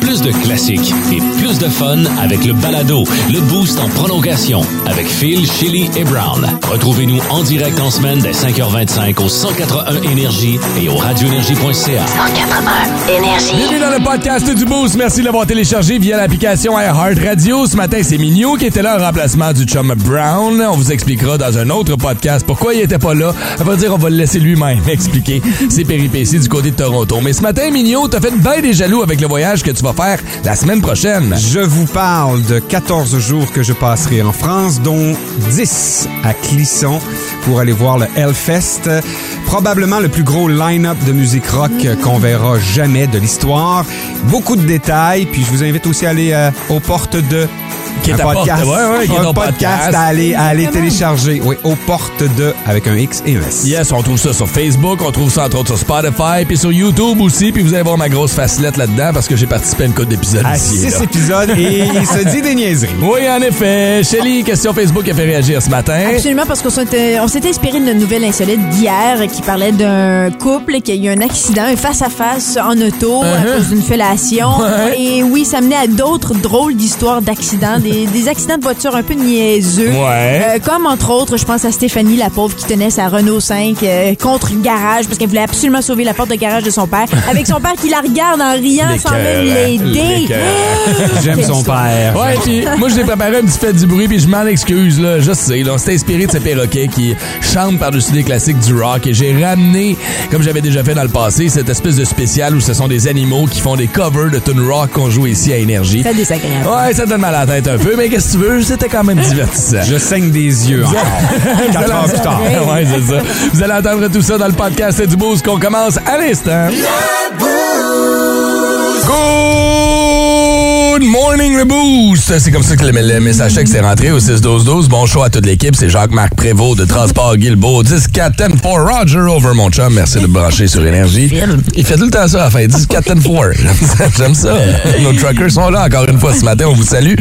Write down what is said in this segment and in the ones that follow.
Plus de classiques et plus de fun avec le balado, le boost en prolongation avec Phil, Chili et Brown. Retrouvez-nous en direct en semaine dès 5h25 au 181 Énergie et au radioénergie.ca. 181 Énergie. Bienvenue dans le podcast du Boost. Merci de l'avoir téléchargé via l'application iHeart Radio. Ce matin, c'est Mignot qui était là en remplacement du chum Brown. On vous expliquera dans un autre podcast pourquoi il était pas là. On va dire, on va le laisser lui-même expliquer ses péripéties du côté de Toronto. Mais ce matin, Mignot, t'as fait bien des jaloux avec le voyage que tu vas faire la semaine prochaine. Je vous parle de 14 jours que je passerai en France, dont 10 à Clisson pour aller voir le Hellfest. Probablement le plus gros line-up de musique rock qu'on verra jamais de l'histoire. Beaucoup de détails, puis je vous invite aussi à aller euh, aux portes de Qui est un podcast, ouais, ouais, qui est un podcast podcast. à aller, à aller télécharger. Oui, aux portes de avec un X et un S. Yes, on trouve ça sur Facebook, on trouve ça entre autres sur Spotify, puis sur YouTube aussi, puis vous allez voir ma grosse facilette là-dedans parce que j'ai participé à une couple d'épisodes À ici. et 6 là. épisodes et il se dit des niaiseries. Oui, en effet. Shelly, question Facebook qui a fait réagir ce matin. Absolument, parce qu'on s'était on s'était inspiré de notre nouvelle insolite d'hier qui parlait d'un couple qui a eu un accident, un face-à-face en auto à cause d'une fellation. Uh-huh. Ouais. Et oui, ça menait à d'autres drôles d'histoires d'accidents, des, des accidents de voiture un peu niaiseux. Ouais. Euh, comme entre autres, je pense à Stéphanie, la pauvre qui tenait sa Renault 5 euh, contre le garage parce qu'elle voulait absolument sauver la porte de garage de son père. Avec son père qui la regarde en riant sans même L'écœurant, l'aider. J'aime son père. Ouais, puis moi, je l'ai préparé un petit fait du bruit, puis je m'en excuse, là. Je sais, là. On s'est inspiré de ces perroquets qui chantent par-dessus des classiques du rock. Et j'ai ramené, comme j'avais déjà fait dans le passé, cette espèce de spécial où ce sont des animaux qui font des covers de tune rock qu'on joue ici à Énergie. C'est désagréable. Ouais, ça donne mal à la tête un peu, mais qu'est-ce que tu veux? C'était quand même divertissant. Je saigne des yeux encore. Quatre heures plus tard. ouais, c'est ça. Vous allez entendre tout ça dans le podcast du Boost qu'on commence à l'instant. Good morning, le Boost! C'est comme ça que le, le message texte est rentré au 6-12-12. Bon show à toute l'équipe. C'est Jacques-Marc Prévost de Transport Guilbeault. 10 4 10 4 Roger Over, mon chum. Merci de brancher sur Énergie. Il fait tout le temps ça à la fin. 10 4 10 4 J'aime ça. Nos truckers sont là encore une fois ce matin. On vous salue.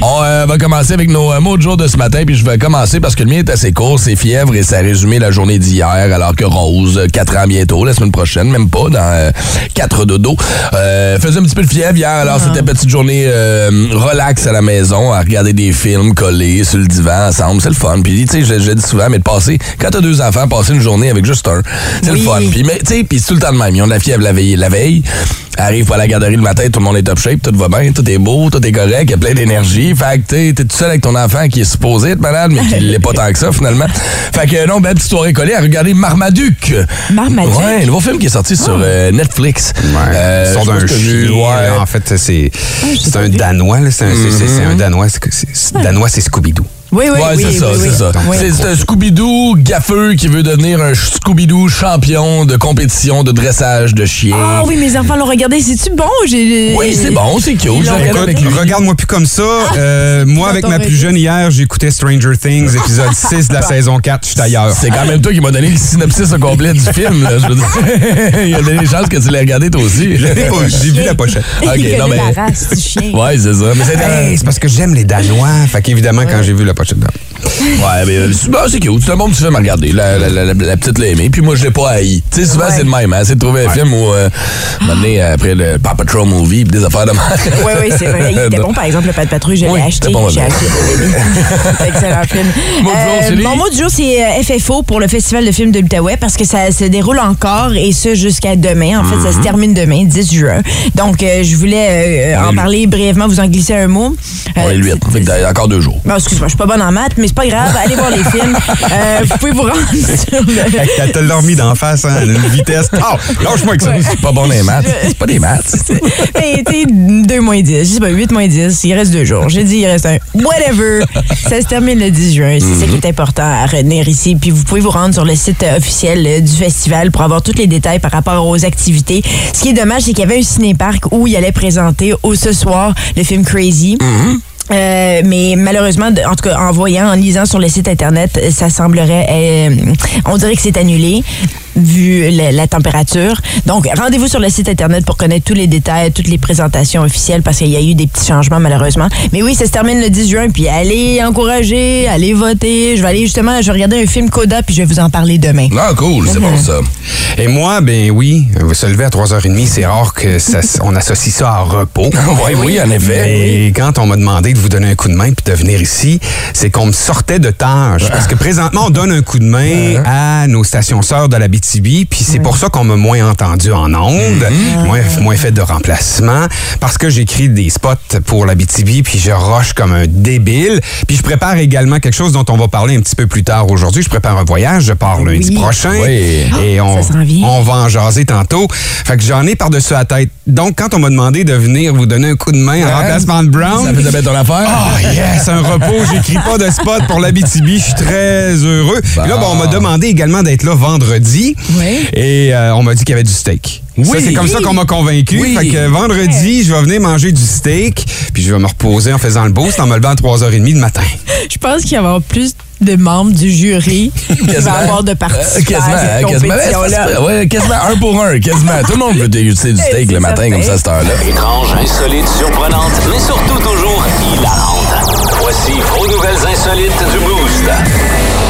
On euh, va commencer avec nos euh, mots de jour de ce matin. Puis je vais commencer parce que le mien est assez court. C'est fièvre et ça a résumé la journée d'hier. Alors que Rose, 4 ans bientôt, la semaine prochaine, même pas, dans 4 dodo. Euh, faisait un petit peu de fièvre hier. Alors c'était petite journée euh, relax à la maison, à regarder des films collés sur le divan ensemble. C'est le fun. Puis tu sais, je, je le dis souvent, mais de passer, quand t'as deux enfants, passer une journée avec juste un, c'est le fun. Puis mais tu sais, puis c'est tout le temps le même. Ils ont de la fièvre la veille. La veille, arrive à la garderie le matin, tout le monde est top shape, tout va bien, tout est beau, tout est correct, il y a plein d'énergie. Fait que tu sais, t'es tout seul avec ton enfant qui est supposé être malade, mais qui l'est pas tant que ça finalement. Fait que non, belle petite soirée collée à regarder Marmaduke. Marmaduke? Ouais, un nouveau film qui est sorti sur euh, Netflix. Ouais. Euh, Ils sont d'un chien. ouais. En fait, c'est c'est un Danois. là. C'est un, c'est- c'est- c'est un Danois. C'est- c'est- c'est- Danois, c'est Scooby-Doo. Oui, oui, ouais, oui. c'est ça, oui, c'est oui. ça. C'est- un Scooby-Doo gaffeux qui veut devenir un Scooby-Doo champion de compétition de dressage de chiens. Ah oui, mes enfants l'ont regardé. C'est-tu bon? J'ai... Oui, c'est bon, c'est cute. Regarde-moi plus comme ça. Euh, moi, avec ma plus jeune hier, j'écoutais Stranger Things, épisode 6 de la saison 4. Je suis ailleurs. C'est quand même toi qui m'as donné le synopsis au complet du film. Là, je veux dire. Il a donné les chances que tu l'aies regardé toi aussi. J'ai vu la pochette. Ok, Il connaît non, mais- la race du chien. Ouais, c'est ça. Mais c'est Hey, c'est parce que j'aime les Danois. Fait qu'évidemment, quand j'ai vu la pochette là. Ouais, mais euh, c'est bon, c'est cute. C'est un bon petit film à regarder. La, la, la, la- la petite l'a aimé. Puis moi, je l'ai pas haï. Tu sais, souvent, Ouais. c'est le même. Hein? C'est de trouver un film où, euh, un moment donné, après le Paw Patrol Movie, puis des affaires de mal. Oui, oui, c'est vrai. Il était bon, par exemple, le pas de patrouille, je l'ai Oui, acheté. bon, J'ai acheté excellent film. Mot du jour, Julie? mon mot du jour, c'est euh, FFO pour le Festival de films de l'Outaouais parce que ça se déroule encore et ce jusqu'à demain. En fait, ça se termine demain, 10 juin. Donc, euh, je voulais euh, en le- parler brièvement, vous en glisser un mot. On Euh, est le 8. Fait que t'as encore deux jours. Bon, excuse-moi, je suis pas bonne en maths, mais c'est pas grave. Allez voir les films. Euh, vous pouvez vous rendre sur le... Elle te l'a remis d'en face, hein, à une vitesse. Oh, lâche-moi avec ça. C'est pas bon les maths. C'est pas des maths. Mais tu sais, 2 moins 10, je sais pas, 8 moins 10, il reste deux jours. J'ai dit, il reste un whatever. Ça se termine le 10 juin. C'est ça qui est important à retenir ici. Puis vous pouvez vous rendre sur le site euh, officiel euh, du festival pour avoir tous les détails par rapport aux activités. Ce qui est dommage, c'est qu'il y avait un ciné-parc où il allait présenter au ce soir le film Crazy. Euh, mais malheureusement, en tout cas, en voyant, en lisant sur le site internet, ça semblerait, euh, on dirait que c'est annulé. Vu la, la température. Donc, rendez-vous sur le site Internet pour connaître tous les détails, toutes les présentations officielles, parce qu'il y a eu des petits changements, malheureusement. Mais oui, ça se termine le 10 juin, puis allez encourager, allez voter. Je vais aller justement, je vais regarder un film Coda, puis je vais vous en parler demain. Ah, cool, c'est bon ça. Et moi, ben oui, euh, se lever à 3h30, c'est rare que ça, on associe ça à repos. oui, oui, en effet. Et quand on m'a demandé de vous donner un coup de main puis de venir ici, c'est qu'on me sortait de tâches. Parce que présentement, on donne un coup de main à nos stations sœurs de la Puis c'est pour ça qu'on m'a moins entendu en ondes, moins, moins fait de remplacement, parce que j'écris des spots pour la BTB, puis je roche comme un débile. Puis je prépare également quelque chose dont on va parler un petit peu plus tard aujourd'hui. Je prépare un voyage, je pars lundi Oui. prochain. Oui. Et on, s'en vient. on va en jaser tantôt. Fait que j'en ai par-dessus la tête. Donc, quand on m'a demandé de venir vous donner un coup de main en remplacement de Brown, Ça faisait bien ton affaire? ah yes, un repos. J'écris pas de spot pour la BTB. Je suis très heureux. Puis là, ben, on m'a demandé également d'être là vendredi. Oui. Et euh, on m'a dit qu'il y avait du steak. Oui. Ça, c'est comme ça qu'on m'a convaincu. Oui. Fait que vendredi, je vais venir manger du steak. Puis je vais me reposer en faisant le boost en me levant à 3h30 du matin. Je pense qu'il va y avoir plus de membres du jury qui va avoir de Euh, participants quasiment, à cette hein, quasiment. compétition-là. Ouais, quasiment un pour un, quasiment. Tout le monde veut déguster du steak C'est le matin comme ça à cette heure-là. Étrange, insolite, surprenante, mais surtout toujours hilarante. Voici vos nouvelles insolites du Boost.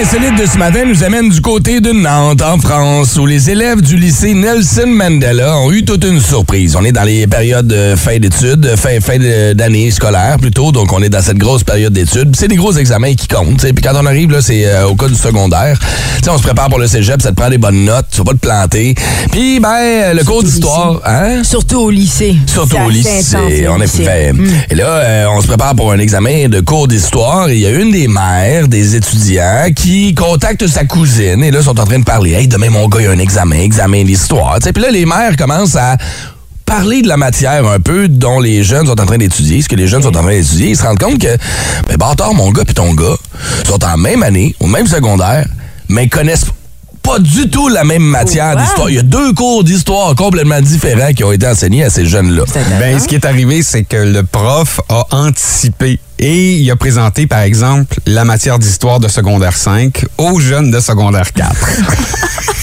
Insolite de ce matin nous amène du côté de Nantes, en France, où les élèves du lycée Nelson Mandela ont eu toute une surprise. On est dans les périodes de fin d'études, fin, fin d'année scolaire plutôt, donc on est dans cette grosse période d'études. C'est des gros examens qui comptent. Puis quand on arrive, là, c'est euh, au cas du secondaire. T'sais, on se prépare pour le cégep, ça te prend des bonnes notes, tu vas pas te planter. Puis, ben, le cours d'histoire, hein? Surtout au lycée. Surtout au lycée, intense, le en lycée. effet. Mm. Et là, euh, on se prépare pour un examen de cours d'histoire. et Il y a une des mères, des étudiants, qui contacte sa cousine. Et là, ils sont en train de parler. Hey, demain, mon gars, il y a un examen, examen d'histoire. Puis là, les mères commencent à parler de la matière un peu dont les jeunes sont en train d'étudier, ce que les jeunes sont en train d'étudier. Ils se rendent compte que, ben, bâtard, mon gars puis ton gars sont en même année, au même secondaire, mais ils connaissent pas du tout la même matière wow. d'histoire. Il y a deux cours d'histoire complètement différents qui ont été enseignés à ces jeunes-là. Ben, ce qui est arrivé, c'est que le prof a anticipé et il a présenté, par exemple, la matière d'histoire de secondaire 5 aux jeunes de secondaire 4.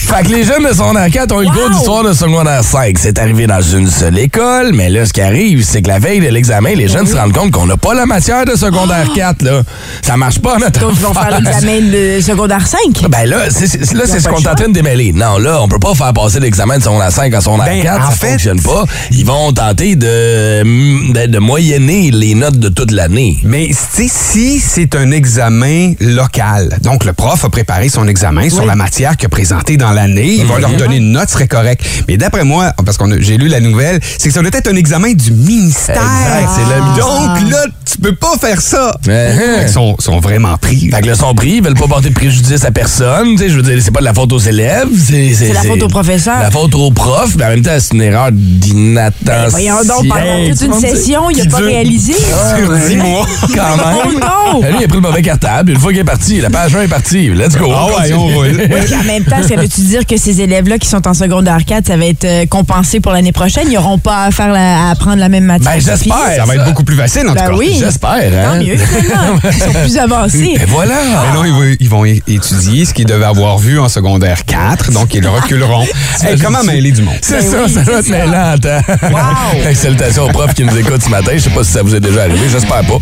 Fait que les jeunes de secondaire 4 ont eu le cours d'histoire de secondaire 5. C'est arrivé dans une seule école, mais là, ce qui arrive, c'est que la veille de l'examen, les jeunes se rendent compte qu'on n'a pas la matière de secondaire 4, là. Ça marche pas, notre Donc, ils vont faire l'examen de secondaire 5. Ben là, c'est ce qu'on est en choix. train de démêler. Non, là, on peut pas faire passer l'examen de secondaire 5 à secondaire Ben, 4. en ça fait- fonctionne pas. Ils vont tenter de, de, de moyenner les notes de toute l'année. Mais tu sais, si c'est un examen local, donc le prof a préparé son examen sur la matière qu'il a présentée dans l'année, il va leur donner une note, serait correct. Mais d'après moi, parce que j'ai lu la nouvelle, c'est que ça doit être un examen du ministère. Exact, c'est le- Donc là, tu peux pas faire ça. Uh-huh. Ils sont, sont vraiment pris. Fait que là, sont pris, ils veulent pas porter de préjudice à personne. Tu sais, je veux dire, c'est pas de la faute aux élèves. C'est C'est la faute au professeur. La faute au prof, mais en même temps, c'est une erreur d'inattention. Ben, Voyons donc, pendant toute une session, il n'a pas réalisé. Sur 10 mois. Quand même. Oh non! Lui, il a pris le mauvais cartable. Une fois qu'il est parti, la page 1 est partie. Let's go. Ah ouais, on roule. Oui, puis en même temps, ça veut-tu dire que ces élèves-là qui sont en secondaire 4, ça va être euh, compensé pour l'année prochaine? Ils n'auront pas à, faire la- à apprendre la même matière. Ben, j'espère. Ça va être beaucoup plus facile, en Ben tout cas. oui. J'espère, hein? Tant mieux, finalement. Ils sont plus avancés. Et voilà. Mais non, ils vont, ils vont é- étudier ce qu'ils devaient avoir vu en secondaire 4, donc ils le reculeront. Hey, comment mêler du monde? C'est Ben ça, oui, ça c'est va être mêlant. attends. Wow. Salutations aux profs qui nous écoutent ce matin. Je sais pas si ça vous est déjà arrivé. J'espère pas.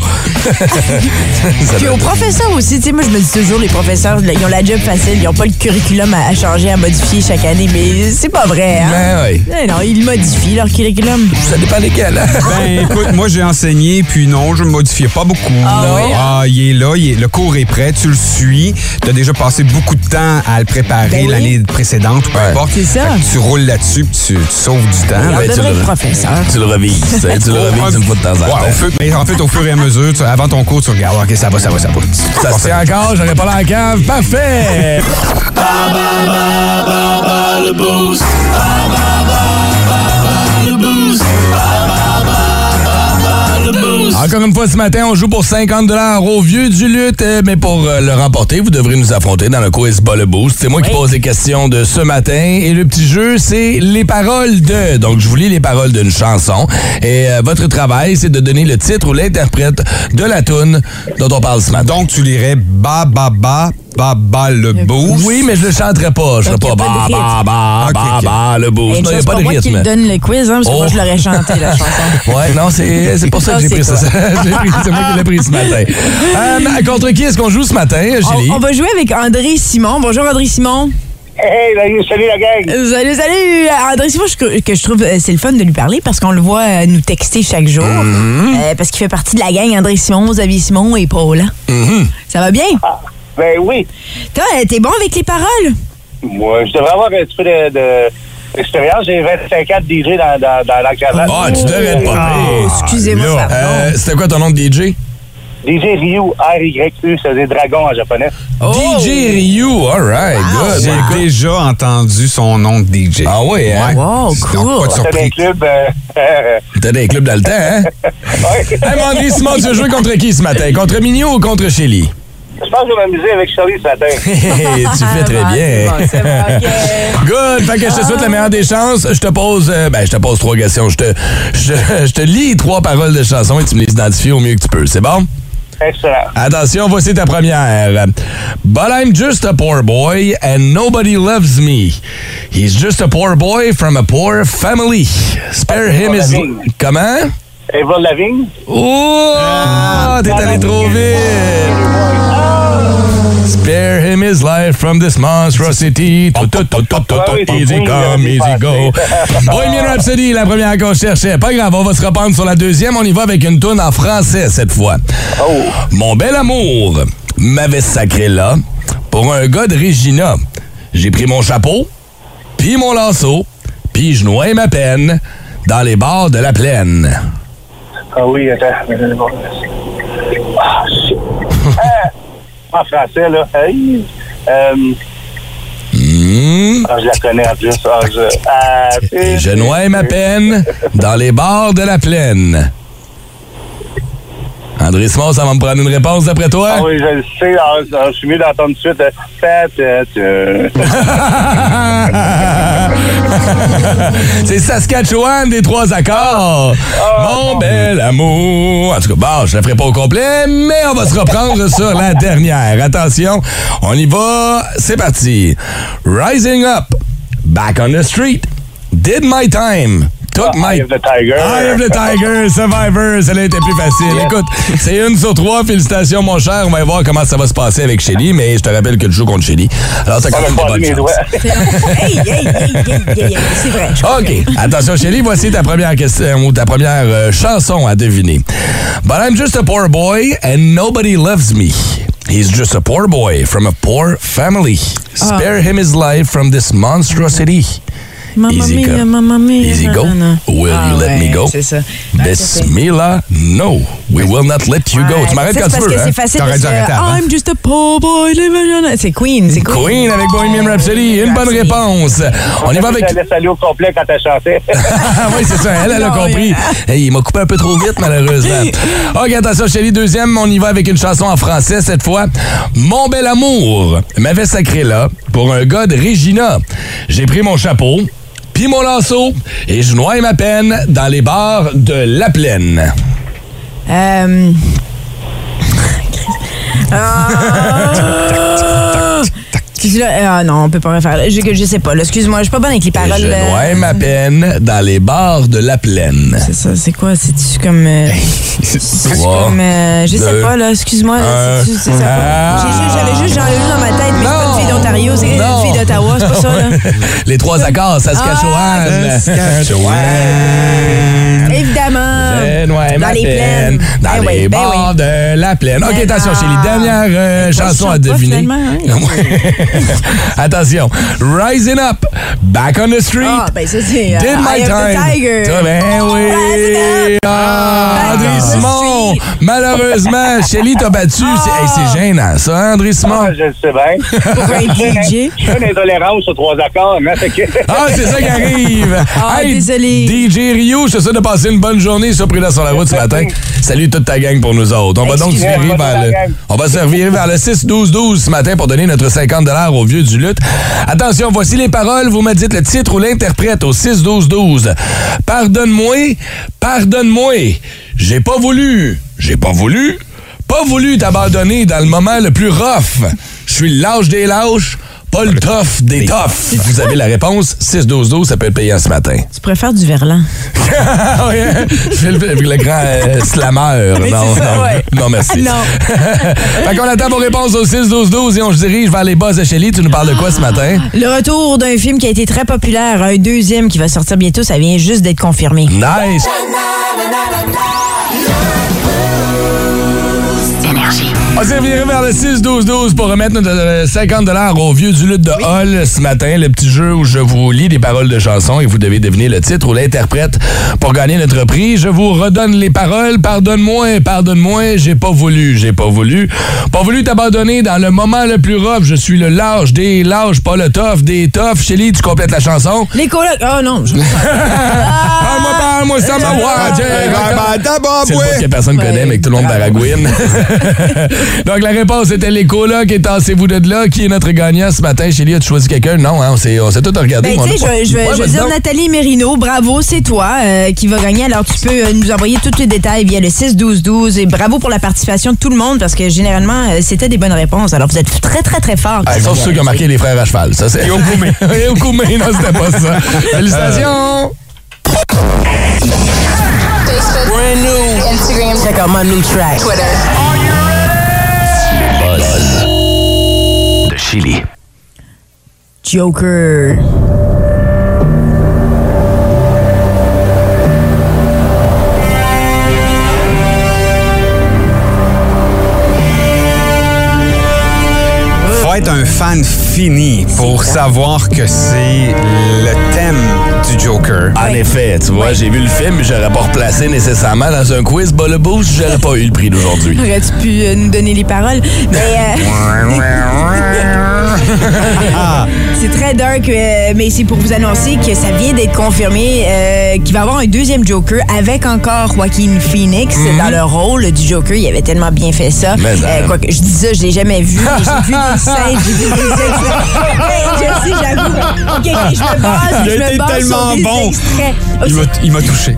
Puis aux professeurs aussi, tu sais, moi je me dis toujours, les professeurs, là, ils ont la job facile, ils n'ont pas le curriculum à, à changer, à modifier chaque année, mais c'est pas vrai, hein? Ben oui. Eh non, ils modifient leur curriculum. Ça dépend lesquels. hein? Ben écoute, moi j'ai enseigné, puis non, je ne modifiais pas beaucoup. Ah non. oui? Ah, il est là, il est- le cours est prêt, tu le suis. Tu as déjà passé beaucoup de temps à le préparer Ben oui. l'année précédente ou peu importe. C'est ça. Tu roules là-dessus, puis tu, tu sauves du temps. Ben, tu le- professeur. Tu le revises. tu sais, Tu le revises une fois de temps en temps. Ouais, au feu- mais en fait, au fur et à mesure, tu- avant ton cours, tu regardes, OK, ça va, ça va, ça va. Ça se tient encore, j'aurais pas la cave. Parfait! Encore une fois ce matin, on joue pour 50 au vieux du lutte, euh, mais pour euh, le remporter, vous devrez nous affronter dans le quiz Ball Boost. C'est moi qui pose les questions de ce matin et le petit jeu, c'est les paroles de. Donc je vous lis les paroles d'une chanson et euh, votre travail, c'est de donner le titre ou l'interprète de la tune dont on parle ce matin. Donc, tu lirais ba, ba, ba, Ba Ba le boost. Oui, mais je le chanterai pas. Je serai Donc, pas ba ba ba ba ba le boost. Et Non, il n'y a c'est pas de moi qui rythme. le donne le quiz, hein, parce que Oh. moi, je l'aurais chanté, la chanson. Ouais, non, c'est c'est pour ça que j'ai c'est pris ça. toi. J'ai pris- C'est moi qui l'ai pris ce matin. Euh, contre qui est-ce qu'on joue ce matin, Julie? On, on va jouer avec André Simon. Bonjour, André Simon. Hey, salut, salut la gang. Salut, salut! André Simon, je- que je trouve euh, c'est le fun de lui parler parce qu'on le voit euh, nous texter chaque jour. Euh, parce qu'il fait partie de la gang André Simon, Xavier Simon et Paula. Mm-hmm. Ça va bien? Ben oui. Toi, euh, t'es bon avec les paroles? Moi, je devrais avoir un petit peu de-. J'ai 25 ans de DJ dans, dans, dans l'encadrement. Ah, tu devrais être pas Ah, excusez-moi, pardon. euh, C'était quoi ton nom de DJ? DJ Ryu, R-Y-U, ça veut dire dragon en japonais. Oh! DJ Ryu, all right, good. J'ai déjà entendu son nom de DJ. Ah oui, hein? Wow, Donc, cool. pas de C'était un surprise. club. Euh, T'as des clubs dans le temps, hein? ouais. Hey, mon André Simon, tu veux jouer contre qui ce matin? Contre Mignot ou contre Shelly? Je pense que je vais m'amuser avec Charlie ce matin. tu fais très Ah, bien. bon, bon, ok. Good. Fait que je te souhaite la meilleure des chances. Je te pose, euh, ben, je te pose trois questions. Je te, je, je te lis trois paroles de chansons et tu me les identifies au mieux que tu peux. C'est bon? Excellent. Attention, voici ta première. But I'm just a poor boy and nobody loves me. He's just a poor boy from a poor family. Spare him his... Comment? Eva Lavigne. Oh! T'es allé trop vite! Spare him his life from this monstrosity. Tout, tout, tout, tout, tout, oui, tout, c'est easy come, easy go. Bohemian Rhapsody, la première qu'on cherchait. Pas grave, on va se reprendre sur la deuxième. On y va avec une toune en français cette fois. Oh. Mon bel amour m'avait sacré là pour un gars de Regina. J'ai pris mon chapeau, puis mon lasso, puis je noie ma peine dans les bars de la plaine. Ah oui, attends. Ah, shit. Ah, en français, là. Hey. Euh, Hmm. ah, je la connais en plus. Ah, je, ah, Et je noie ma peine dans les bars de la plaine. André Simon, ça va me prendre une réponse d'après toi? Ah oui, je le sais. Ah, ah, je suis mieux d'entendre tout de suite. euh, Peut-être. euh, C'est Saskatchewan des trois accords. Mon bel amour. En tout cas, bon, je la ferai pas au complet, mais on va se reprendre sur la dernière. Attention, on y va. C'est parti. Rising up, back on the street, did my time. Took my... Eye of the Tiger. Eye of the Tiger, Survivor, celle-là était plus facile. Yes. Écoute, c'est une sur trois. Félicitations, mon cher. On va voir comment ça va se passer avec Shelly, mais je te rappelle que tu joues contre Shelly. Alors, t'as quand même des bonnes chances. Hey, hey, hey, hey, hey, hey, c'est vrai. OK. Attention, Shelly, voici ta première question ou ta première euh, chanson à deviner. But I'm just a poor boy and nobody loves me. He's just a poor boy from a poor family. Spare him his life from this monstrosity. Mamma Easy mia, go. mamma mia, Easy go. Will Ah you let me go? C'est ça. Bismillah, no. We will not let you go. Ouais, Tu m'arrêtes quand c'est tu parce veux, que hein? c'est facile T'aurais de dû se- arrêter avant. I'm just a poor boy. living on a- C'est Queen, c'est Queen. Queen avec Bohemian Rhapsody. Une bonne réponse. On y va avec... La laisse aller au complet quand elle chantait. Ah oui, c'est ça. Elle, elle a compris. Hey, il m'a coupé un peu trop vite, malheureusement. OK, attention, Shelly, deuxième. On y va avec une chanson en français cette fois. Mon bel amour m'avait sacré là pour un gars de Regina. J'ai pris mon chapeau, mon lasso, et je noie ma peine dans les bars de La Plaine. Euh... Ah! Ah non, on peut pas refaire. Je, je sais pas. là. Excuse-moi, je suis pas bonne avec les paroles. je euh, noie ma peine dans les bars de La Plaine. C'est ça, c'est quoi? C'est-tu comme. euh, c'est Trois, comme. euh, je sais deux, pas, là. Excuse-moi. là, un. c'est-tu- c'est ça? Ah. J'ai juste- J'avais juste dans ma tête, mais c'est pas une fille d'Ontario, c'est Non. une fille d'Ottawa, c'est pas ça, là. Les trois accords, Saskatchewan. Ah, Saskatchewan. Évidemment. Je noie Dans ma les peine plaines. dans Ben les oui, ben bords oui. de la plaine. OK, Ben attention, non. Chélie. Dernière euh, Pourquoi chanson je à deviner. hein? attention. Rising up, back on the street. Ah, ben ça, c'est. euh, Did my Eye of the time. Tiger. Ça, ben oui. Ah, André on the Simon. Malheureusement, Shelly t'a battu. C'est hey, c'est gênant, ça, hein, André Simon? Ah, je le sais bien. Pour un DJ. Je fais une intolérance sur trois accords, mais fait que... Ah, c'est ça qui arrive. Ah, désolé. DJ Rio, je te souhaite de passer une bonne journée sur Prudence sur la route ce matin. Salut toute ta gang pour nous autres. On va donc se virer vers le, on va se vers le 6-12-12 ce matin pour donner notre 50 au vieux du lutte. Attention, voici les paroles. Vous me dites le titre ou l'interprète au 6-12-12. Pardonne-moi, pardonne-moi. J'ai pas voulu, j'ai pas voulu, pas voulu t'abandonner dans le moment le plus rough. Je suis lâche des lâches, pas le tough des toughs. Vous avez la réponse. 6-12-12, ça peut être payant ce matin. Tu préfères du verlan. Oui, hein? Je fais le, le grand euh, slammer. Oui, non, non, ouais. non, merci. Non. fait qu'on attend vos réponses au 6-12-12 et on se dirige vers les buzz de Shelly. Tu nous parles de quoi ce matin? Le retour d'un film qui a été très populaire, un deuxième qui va sortir bientôt, ça vient juste d'être confirmé. Nice! On s'est reviré vers le 6-12-12 pour remettre notre euh, 50 au vieux du lutte de Hall ce matin. Le petit jeu où je vous lis des paroles de chansons et vous devez deviner le titre ou l'interprète pour gagner notre prix. Je vous redonne les paroles. Pardonne-moi, pardonne-moi, j'ai pas voulu, j'ai pas voulu. Pas voulu t'abandonner dans le moment le plus rough. Je suis le lâche des lâches, pas le tough des toughs. Shelly, tu complètes la chanson. Les colocs. Oh non. je- Parle-moi, parle-moi, ça m'a C'est le bout que personne connaît, mais que tout le monde baragouine. Donc, la réponse était les colocs et tassez-vous de là. Qui est notre gagnant ce matin? Chélie, as-tu choisi quelqu'un? Non, hein, on s'est on s'est tout regardé. Ben, tu sais, je, je, Ouais, je veux vas-y dire. Nathalie Mérino, bravo, c'est toi euh, qui va gagner. Alors, tu peux euh, nous envoyer tous les détails via le 6-12-12 et bravo pour la participation de tout le monde parce que généralement, euh, c'était des bonnes réponses. Alors, vous êtes très, très, très forts. Ah, sauf ceux qui ont marqué les frères à cheval. Ça, c'est... Et au Koumé. Et au non, c'était pas ça. Félicitations! Instagram. Check out my new track. Twitter. Buzz de Chili. Joker. Faut être un fan fini pour savoir que c'est le thème du Joker. En effet, tu vois, j'ai vu le film, mais j'aurais pas replacé nécessairement dans un quiz Bas le Boost, j'aurais pas eu le prix d'aujourd'hui. Aurais-tu pu euh, nous donner les paroles? Mais euh, c'est très dark, euh, mais c'est pour vous annoncer que ça vient d'être confirmé euh, qu'il va y avoir un deuxième Joker avec encore Joaquin Phoenix dans le rôle du Joker. Il avait tellement bien fait ça. Mais, euh, quoique, je dis ça, je l'ai jamais vu. mais J'ai vu des scènes, j'ai vu des extraits. Hey, je sais, j'avoue. OK, OK, je me base, Il a me été base tellement sur des bon. extraits. Il m'a- c'est- Il m'a touché.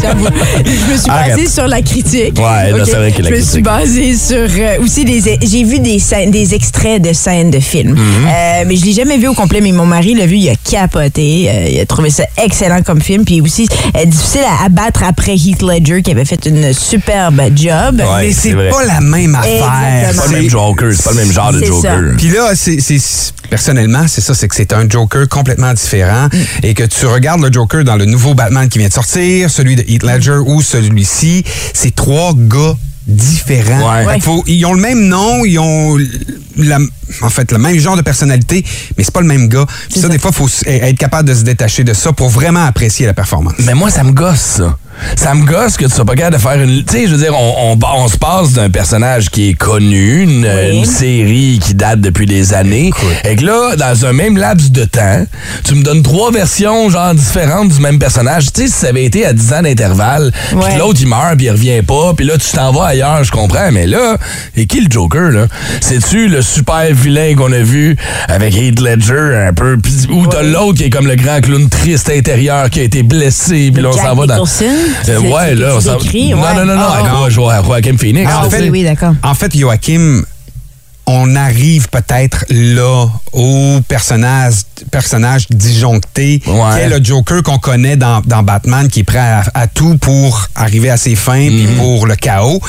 J'avoue. Je me suis Arrête. basée sur la critique. Ouais, là, Ok. c'est vrai que la Je me suis critique. basée sur euh, aussi des. J'ai vu des scènes, des extraits de scènes de films. Mhm. Euh, mais je l'ai jamais vu au complet. Mais mon mari l'a vu, il a capoté. Euh, il a trouvé ça excellent comme film. Puis aussi euh, difficile à abattre après Heath Ledger qui avait fait une superbe job. Ouais, Mais c'est c'est vrai. pas la même affaire. Exactement. C'est pas le même Joker, c'est pas le même genre de C'est Joker. Puis là, c'est, personnellement, c'est ça, c'est que c'est un Joker complètement différent Mm. et que tu regardes le Joker dans le nouveau Batman qui vient de sortir, celui de Heath Ledger ou celui-ci, c'est trois gars différents. Ouais. Faut- ils ont le même nom, ils ont la- en fait le même genre de personnalité, mais c'est pas le même gars. Puis ça, ça. des fois, il faut être capable de se détacher de ça pour vraiment apprécier la performance. Mais moi, ça me gosse, ça. Ça me gosse que tu sois pas capable de faire une. Tu sais, je veux dire, on, on, on se passe d'un personnage qui est connu, une, Oui. une série qui date depuis des années. Et que là, dans un même laps de temps, tu me donnes trois versions, genre, différentes du même personnage. Tu sais, si ça avait été à 10 ans d'intervalle, puis Ouais. l'autre, il meurt, puis il revient pas, puis là, tu t'en vas ailleurs, je comprends. Mais là, et qui le Joker, là? C'est-tu le super vilain qu'on a vu avec Heath Ledger, un peu? Ou t'as l'autre qui est comme le grand clown triste intérieur qui a été blessé, puis là, on s'en va dans. Euh, ouais, là, on s'en Non, ouais. non, non, non, Ah, avec ah. Jo- Jo- Joaquin Phoenix. Ah, oui, sais. oui, d'accord. En fait, Joachim, on arrive peut-être là au personnage, personnage disjoncté, Ouais. qui est le Joker qu'on connaît dans, dans Batman, qui est prêt à, à tout pour arriver à ses fins, puis Mhm. pour le chaos.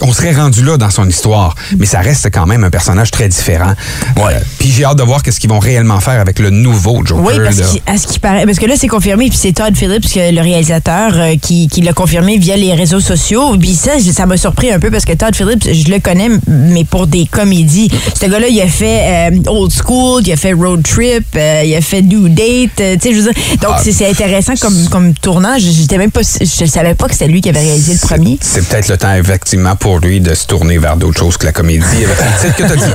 On serait rendu là dans son histoire, mais ça reste quand même un personnage très différent. Ouais. Euh, puis j'ai hâte de voir qu'est-ce qu'ils vont réellement faire avec le nouveau Joker. Oui, parce qu'à ce qui paraît, parce que là c'est confirmé, puis c'est Todd Phillips, que le réalisateur, euh, qui, qui l'a confirmé via les réseaux sociaux. Puis ça, ça m'a surpris un peu parce que Todd Phillips, je le connais, mais pour des comédies. Ce gars-là, il a fait euh, Old School, il a fait Road Trip, euh, il a fait Due Date. euh, tu sais, je veux dire, donc c'est c'est intéressant comme comme tournage. J'étais même pas, je savais pas que c'était lui qui avait réalisé le premier. C'est peut-être le temps, effectivement, pour lui de se tourner vers d'autres choses que la comédie avec que tu as dit.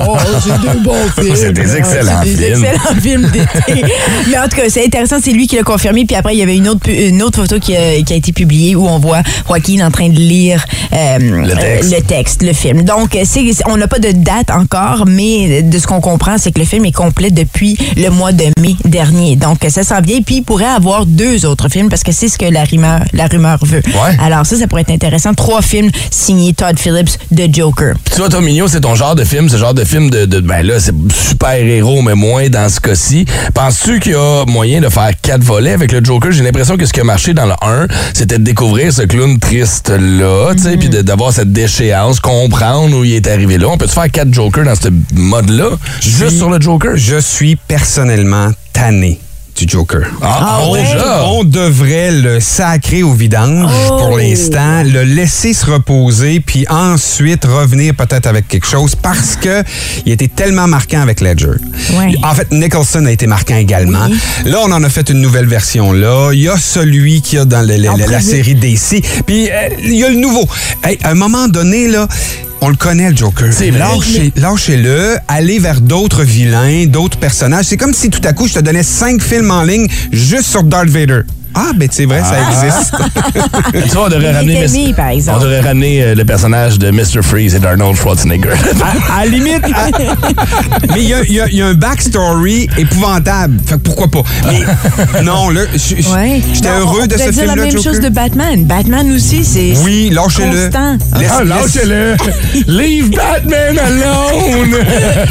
Oh, c'est bons films. C'est des excellents C'est des films. excellents films d'été. Mais en tout cas, c'est intéressant, c'est lui qui l'a confirmé. Puis après, il y avait une autre, pu- une autre photo qui a, qui a été publiée où on voit Joaquin en train de lire euh, Le texte. le texte, le film. Donc, on n'a pas de date encore, mais de ce qu'on comprend, c'est que le film est complet depuis le mois de mai dernier. Donc, ça s'en vient. Puis, il pourrait avoir deux autres films parce que c'est ce que la rumeur, la rumeur veut. Ouais. Alors, ça, ça pourrait être intéressant. Trois films signés Todd Phillips de Joker. Puis tu vois, Mignon, c'est ton genre de film, ce genre de film de, de- ben là, c'est super-héros, mais moins dans ce cas-ci. Penses-tu qu'il y a moyen de faire quatre volets avec le Joker? J'ai l'impression que ce qui a marché dans le 1, c'était de découvrir ce clown triste-là, tu sais, puis de- d'avoir cette déchéance, comprendre où il est arrivé là. On peut-tu faire quatre Jokers dans ce mode-là? Juste suis- sur le Joker? Je suis personnellement tanné du Joker. Ah, Ah ouais? On devrait le sacrer au vidange Oh. pour l'instant, le laisser se reposer, puis ensuite revenir peut-être avec quelque chose parce que il était tellement marquant avec Ledger. Ouais. En fait, Nicholson a été marquant également. Là, on en a fait une nouvelle version là. Il y a celui qu'il y a dans le- le- En la série DC. Puis euh, il y a le nouveau. Hey, à un moment donné, là, on le connaît, le Joker. C'est vrai. Lâchez- Lâchez-le, allez vers d'autres vilains, d'autres personnages. C'est comme si tout à coup, je te donnais cinq films en ligne juste sur Darth Vader. Ah, ben c'est vrai, ça existe. Tu vois, on devrait ramener... Mis- par exemple. On devrait ramener euh, le personnage de Mr. Freeze et d'Arnold Schwarzenegger. à, à la limite, à- mais il y a, il y a- il y a un backstory épouvantable. Fait que pourquoi pas? Mais non, là, je- je- Ouais. j'étais Non, heureux on de ce dire film-là, la même Joker. chose de Batman. Batman aussi, c'est Oui, lâchez-le. constant. Laisse- Ah, lâchez-le! Leave Batman alone!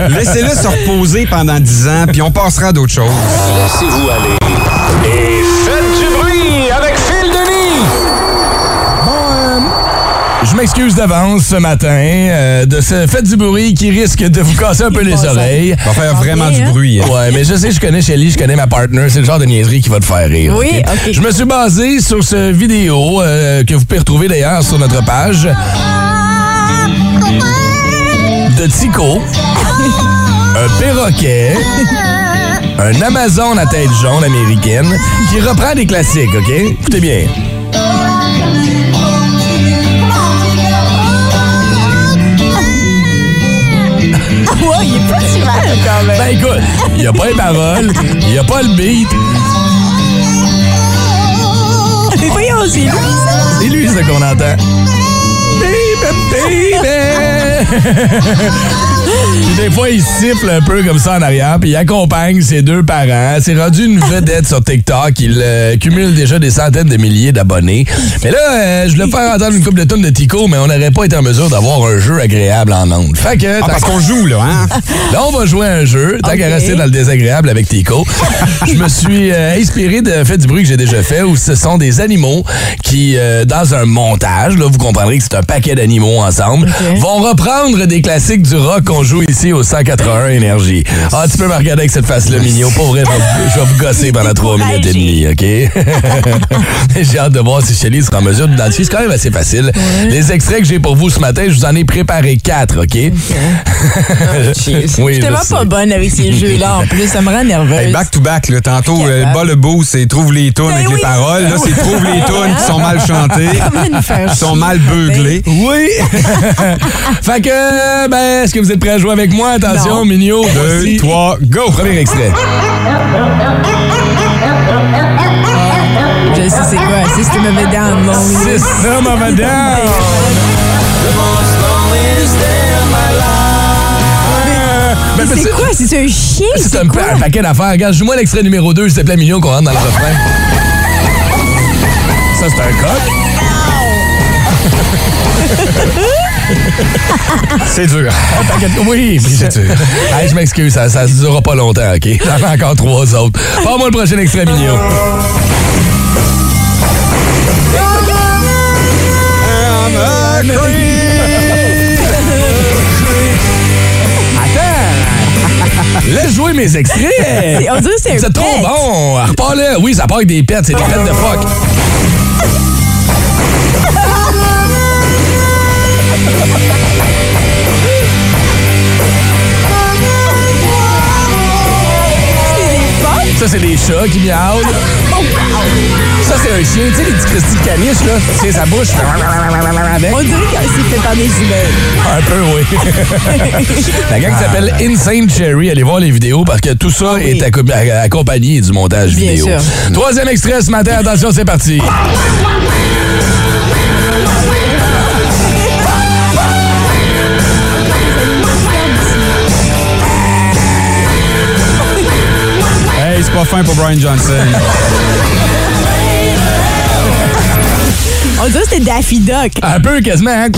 Laissez-le se reposer pendant 10 ans, puis on passera à d'autres choses. Laissez-vous aller m'excuse d'avance ce matin euh, de ce fait du bruit qui risque de vous casser un peu les oreilles. On va faire vraiment du hein? bruit. hein. Ouais, mais je sais, je connais Shelly, je connais ma partner. C'est le genre de niaiserie qui va te faire rire. Oui, ok. Je me suis basé sur ce vidéo euh, que vous pouvez retrouver d'ailleurs sur notre page de Tico, un perroquet, un Amazon à tête jaune américaine qui reprend des classiques, OK? Écoutez bien. Il est pas si mal quand même. Ben écoute, il n'y a pas les paroles, il n'y a pas le beat. Mais voyons, c'est lui, ça. C'est lui, ce qu'on entend. Baby, baby! Puis des fois, il siffle un peu comme ça en arrière, puis il accompagne ses deux parents. C'est rendu une vedette sur TikTok. Il euh, cumule déjà des centaines de milliers d'abonnés. Mais là, euh, je voulais faire entendre une couple de tonnes de Tico, mais on n'aurait pas été en mesure d'avoir un jeu agréable en ondes. Fait que, Ah, parce qu'on joue, là, hein? Là, on va jouer à un jeu, tant qu'à Ok. rester dans le désagréable avec Tico. je me suis euh, inspiré de fait du bruit que j'ai déjà fait, où ce sont des animaux qui, euh, dans un montage, là, vous comprendrez que c'est un paquet d'animaux ensemble, vont reprendre des classiques du rock qu'on joue ici au 181 Énergie. Ah, tu peux me regarder avec cette face-là, mignon. Pas vrai, je vais, vous gosser pendant trois minutes et demie, OK? j'ai hâte de voir si Shelly sera en mesure d'identifier. C'est quand même assez facile. Les extraits que j'ai pour vous ce matin, je vous en ai préparé quatre, OK? oui, Je suis tellement pas bonne avec ces jeux-là en plus, ça me rend nerveuse. Hey, back to back, là. Tantôt, euh, bas le beau, c'est trouve les tunes Ben avec les paroles. Là, c'est trouve les tunes qui sont mal chantées, qui sont mal beuglées. Oui! fait que, ben, est-ce que vous êtes prêts à jouer avec moi? Attention. Mignot. Deux, trois, go! Premier extrait. Je sais c'est quoi, System of a Down, mon System of a Down. Ben, C'est quoi? C'est un chien? C'est un, quoi? pa- un paquet d'affaires. Regarde, joue-moi l'extrait numéro 2, s'il te plaît, Mignon, qu'on rentre dans le refrain. Ça, c'est un coq. C'est dur. Oui, c'est dur. Hey, je m'excuse, ça, ça ne durera pas longtemps, OK? J'en ai encore trois autres. Pas-moi le prochain extrait, Mignon. Attends! Laisse jouer mes extraits! On dirait que c'est un C'est trop bon! Repars-le! Oui, ça part avec des pets, c'est des pets de phoque. Ça, c'est des chats qui miaulent. Ça, c'est un chien. Tu sais, les petits Christy de caniche, là. C'est sa bouche. Avec. On dirait que c'est fait par des humains. Un peu, oui. La gang s'appelle Insane Cherry. Allez voir les vidéos parce que tout ça est acco- accompagné du montage Bien vidéo. sûr. Troisième extrait ce matin. Attention, c'est parti. Fin pour Brian Johnson. On dirait que c'était Daffy Duck. Un peu quasiment. hein?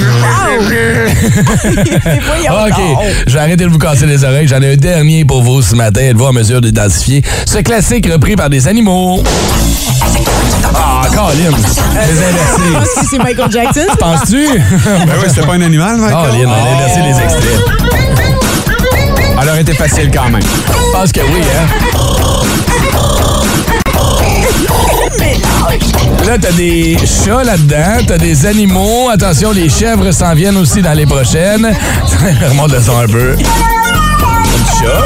Voyons OK, je vais arrêter de vous casser les oreilles. J'en ai un dernier pour vous ce matin. Êtes-vous en mesure d'identifier ce classique repris par des animaux? Ah, Colin! Les Je inversés. pense que c'est Michael Jackson. Penses-tu? Ben oui, c'était pas un animal, Michael? Colin, on a inversé les extraits. Elle aurait été facile quand même. Je pense que oui, hein? Là, t'as des chats là-dedans, t'as des animaux. Attention, les chèvres s'en viennent aussi dans les prochaines. Remonte le son un peu. Petit chat.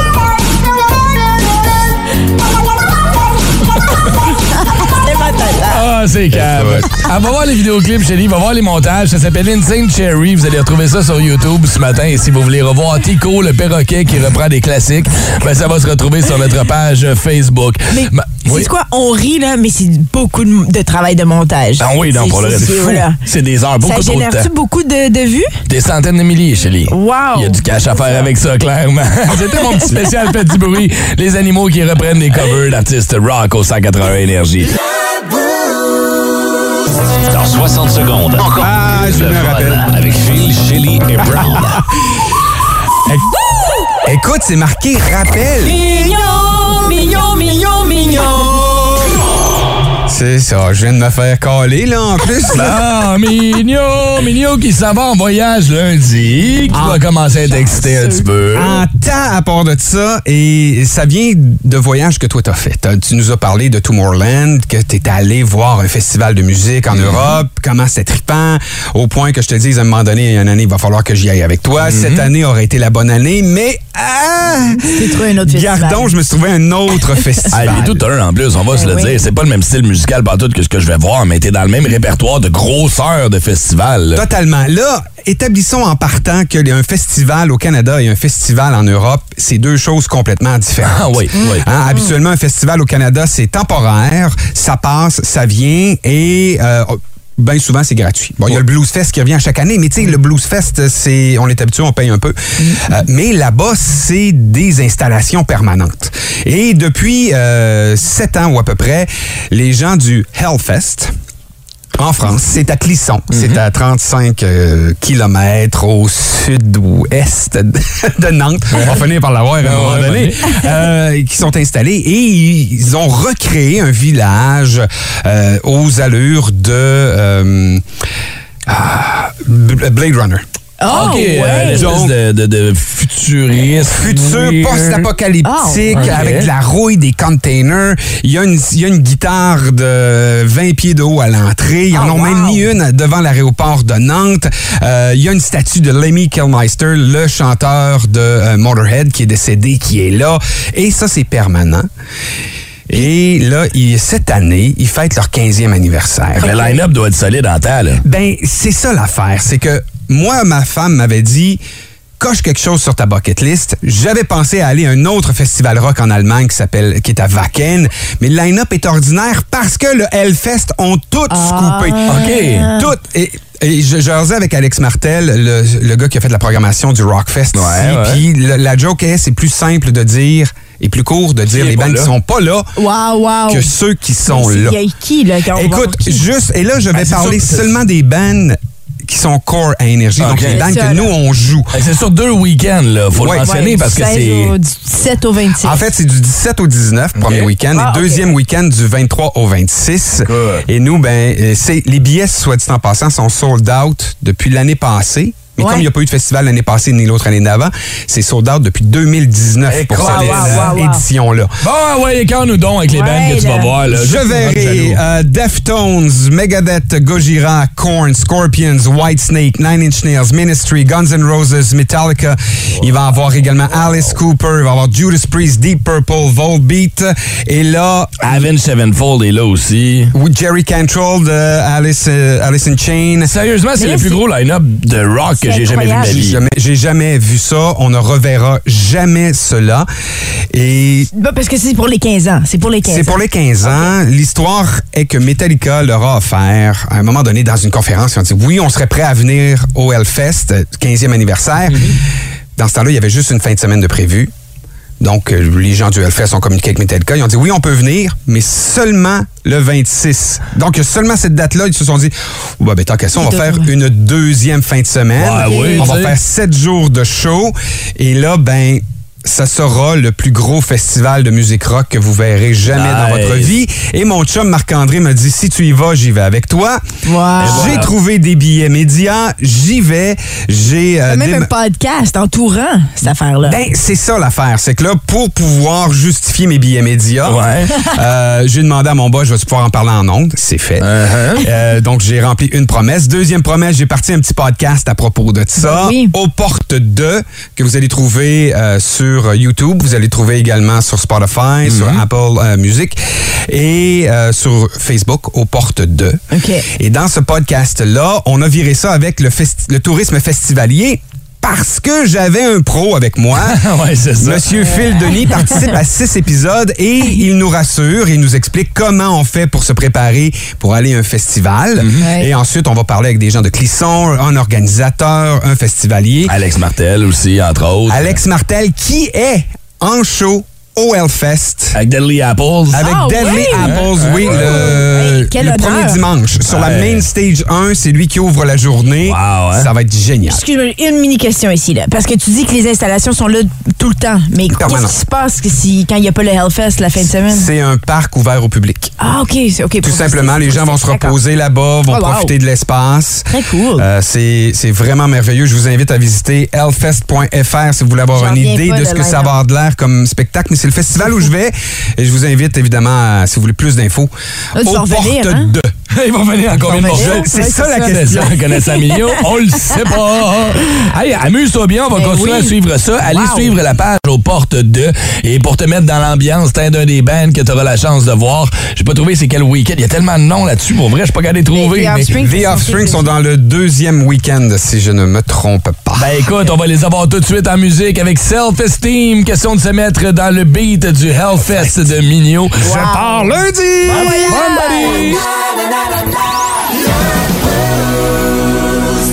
Ah, c'est calme. Ah, va voir les vidéoclips, chérie, va voir les montages. Ça s'appelle Insane Cherry. Vous allez retrouver ça sur YouTube ce matin. Et si vous voulez revoir Tico, le perroquet qui reprend des classiques, ben ça va se retrouver sur notre page Facebook. Mais Ma- oui. c'est quoi? On rit, là, mais c'est beaucoup de, de travail de montage. Ah oui, non, pour le c'est- reste, c'est- des heures, beaucoup Ça trop de temps. beaucoup de, de vues? Des centaines de milliers, chérie. Wow! Il y a du cash à faire avec ça, clairement. C'était mon petit spécial petit bruit. Les animaux qui reprennent des covers d'artistes rock au 181 Énergie. Dans 60 secondes, encore Ah, plus je de me fun rappelle. avec Phil, Shelly et Brown. Écoute, c'est marqué rappel. Mignon, mignon, mignon, mignon. C'est ça, je viens de me faire caler, là, en plus. là. Ah, Mignon, Mignon qui s'en va en voyage lundi, qui Ah, va commencer à être excité un petit peu. En temps à part de ça, et ça vient de voyages que toi t'as fait. Tu nous as parlé de Tomorrowland, que t'es allé voir un festival de musique en Europe, comment c'était trippant, au point que je te dise à un moment donné, il y a une année, il va falloir que j'y aille avec toi. Cette année aurait été la bonne année, mais ah, trouvé un autre festival. gardons, je me suis trouvé un autre Ah, festival. il est tout un en plus, on va se le oui. dire. C'est pas le même style musical partout que ce que je vais voir, mais t'es dans le même répertoire de grosseur de festival. là. Totalement. Là, établissons en partant qu'il y a un festival au Canada et un festival en Europe, c'est deux choses complètement différentes. Ah oui, oui. Hein, habituellement, un festival au Canada, c'est temporaire, ça passe, ça vient et... euh, Bien souvent, c'est gratuit. Bon, il y a le Blues Fest qui revient chaque année, mais tu sais, le Blues Fest, c'est, on est habitué, on paye un peu. Euh, mais là-bas, c'est des installations permanentes. Et depuis euh, sept ans ou à peu près, les gens du Hellfest, en France, c'est à Clisson. C'est à 35 km au sud-ouest de, de Nantes. On va finir par l'avoir à un moment ouais, donné. Euh, qui sont installés et ils ont recréé un village euh, aux allures de euh, ah, Blade Runner. Oh, OK, ouais. euh, de, de, de futuriste. Futur weird. post-apocalyptique Oh, ok. avec de la rouille des containers. Il y, a une, il y a une guitare de 20 pieds de haut à l'entrée. Ils en Oh, ont même mis une devant l'aéroport de Nantes. Euh, il y a une statue de Lemmy Kilmister, le chanteur de euh, Motorhead qui est décédé, qui est là. Et ça, c'est permanent. Et là, il- cette année, ils fêtent leur 15e anniversaire. Le line-up doit être solide en temps, là. Ben, c'est ça l'affaire. C'est que moi, ma femme m'avait dit coche quelque chose sur ta bucket list. J'avais pensé à aller à un autre festival rock en Allemagne qui s'appelle qui est à Wacken, mais le line-up est ordinaire parce que le Hellfest ont tout scoopé. OK. Tout et et je jasais avec Alex Martel, le, le gars qui a fait la programmation du Rockfest Ouais, ici, ouais. puis le- la joke est c'est plus simple de dire et plus court de dire les bandes qui sont pas là Wow, wow. que ceux qui sont là. Il y a qui, là, quand on va Écoute, qui? juste, et là, je vais Ah, c'est parler sûr, seulement des bands qui sont core à énergie, donc Ok. les ça, que nous, on joue. C'est sur deux week-ends, là. Faut Ouais. le mentionner Ouais, parce du que 16 c'est. au 17 au 26. En fait, c'est du 17 au 19, premier week-end, Ah, et deuxième week-end du 23 au 26. Good. Et nous, ben, euh, c'est les billets, soit dit en passant, sont sold out depuis l'année passée. Mais Ouais. comme il n'y a pas eu de festival l'année passée ni l'autre année d'avant, c'est sold out depuis 2019 Hey, pour wow, cette wow, wow, wow. édition-là. Bon, ouais, quand nous donc avec les Ouais, bands que tu vas voir, là. Je verrai euh, Deftones, Megadeth, Gojira, Korn, Scorpions, Whitesnake, Nine Inch Nails, Ministry, Guns N' Roses, Metallica. Il va avoir également Alice Cooper, il va avoir Judas Priest, Deep Purple, Volbeat. Et là, Avenged Sevenfold est là aussi. oui, Jerry Cantrell de Alice, euh, Alice in Chains. Sérieusement, c'est le plus gros line-up de rock que j'ai jamais vu de ma incroyable. J'ai vie. jamais, j'ai jamais vu ça. On ne reverra jamais cela. Et Bah, parce que c'est pour les 15 ans. C'est pour les 15 ans. C'est pour les 15 ans. L'histoire est que Metallica leur a offert, à un moment donné, dans une conférence, ils ont dit oui, on serait prêt à venir au Hellfest, 15e anniversaire. Dans ce temps-là, il y avait juste une fin de semaine de prévu. Donc, euh, les gens du Hellfest ont communiqué avec Metallica. Ils ont dit oui, on peut venir, mais seulement le 26. Donc, seulement cette date-là, ils se sont dit, oh, bah, ben, tant qu'à ça, on va faire une deuxième fin de semaine. Ouais, oui, on va faire sept jours de show. Et là, ben, ça sera le plus gros festival de musique rock que vous verrez jamais dans votre vie. Et mon chum Marc-André m'a dit, si tu y vas, j'y vais avec toi. Wow. J'ai trouvé des billets médias, j'y vais. J'ai euh, même des- un podcast entourant cette affaire-là. ben, c'est ça l'affaire. C'est que là, pour pouvoir justifier mes billets médias, Ouais. euh, j'ai demandé à mon boss, je vais pouvoir en parler en ondes? C'est fait. Uh-huh. Euh, donc, j'ai rempli une promesse. Deuxième promesse, j'ai parti un petit podcast à propos de ça. Ben oui. Aux portes de, que vous allez trouver euh, sur YouTube. Vous allez trouver également sur Spotify, sur Mm-hmm. Apple euh, Music et euh, sur Facebook, aux portes de. Et dans ce podcast-là, on a viré ça avec le, le tourisme festivalier parce que j'avais un pro avec moi. ouais, c'est ça. Monsieur Phil Denis participe à six épisodes et il nous rassure, il nous explique comment on fait pour se préparer pour aller à un festival. Ouais. Et ensuite, on va parler avec des gens de Clisson, un organisateur, un festivalier. Alex Martel aussi, entre autres. Alex Martel qui est en show au Hellfest. Avec Deadly Apples. Avec Ah, Deadly oui? Apples, oui, le, Hey, quel le premier dimanche. Sur la main stage 1, c'est lui qui ouvre la journée. Wow, hein? Ça va être génial. Excuse-moi, une mini question ici, là. Parce que tu dis que les installations sont là tout le temps. Mais qu'est-ce qui se passe que si, quand il n'y a pas le Hellfest la fin de semaine? C'est un parc ouvert au public. Ah, OK. ok. Tout simplement, les gens vont se reposer là-bas, vont Oh, wow. profiter de l'espace. Très cool. Euh, c'est c'est vraiment merveilleux. Je vous invite à visiter hellfest.fr si vous voulez avoir une idée de de ce que ça line-up. va avoir de l'air comme spectacle. Mais c'est le festival où je vais. Et je vous invite évidemment, à, si vous voulez plus d'infos, aux portes hein? de. Ils vont venir en combien de venir. C'est ça la question. On connaît ça millions, on le sait pas. Hey, amuse-toi bien, on va Ben continuer à suivre ça. Allez suivre la page aux portes de. Et pour te mettre dans l'ambiance, t'es un d'un des bands que tu auras la chance de voir. J'ai pas trouvé c'est quel week-end. Il y a tellement de noms là-dessus. Pour vrai, je suis pas les trouver. The Offspring sont dans le deuxième week-end, si je ne me trompe pas. Ben écoute, on va les avoir tout de suite en musique avec Self-Esteem. Question de se mettre dans le beat du Hellfest de Migno. Je pars lundi! Bonne buddy!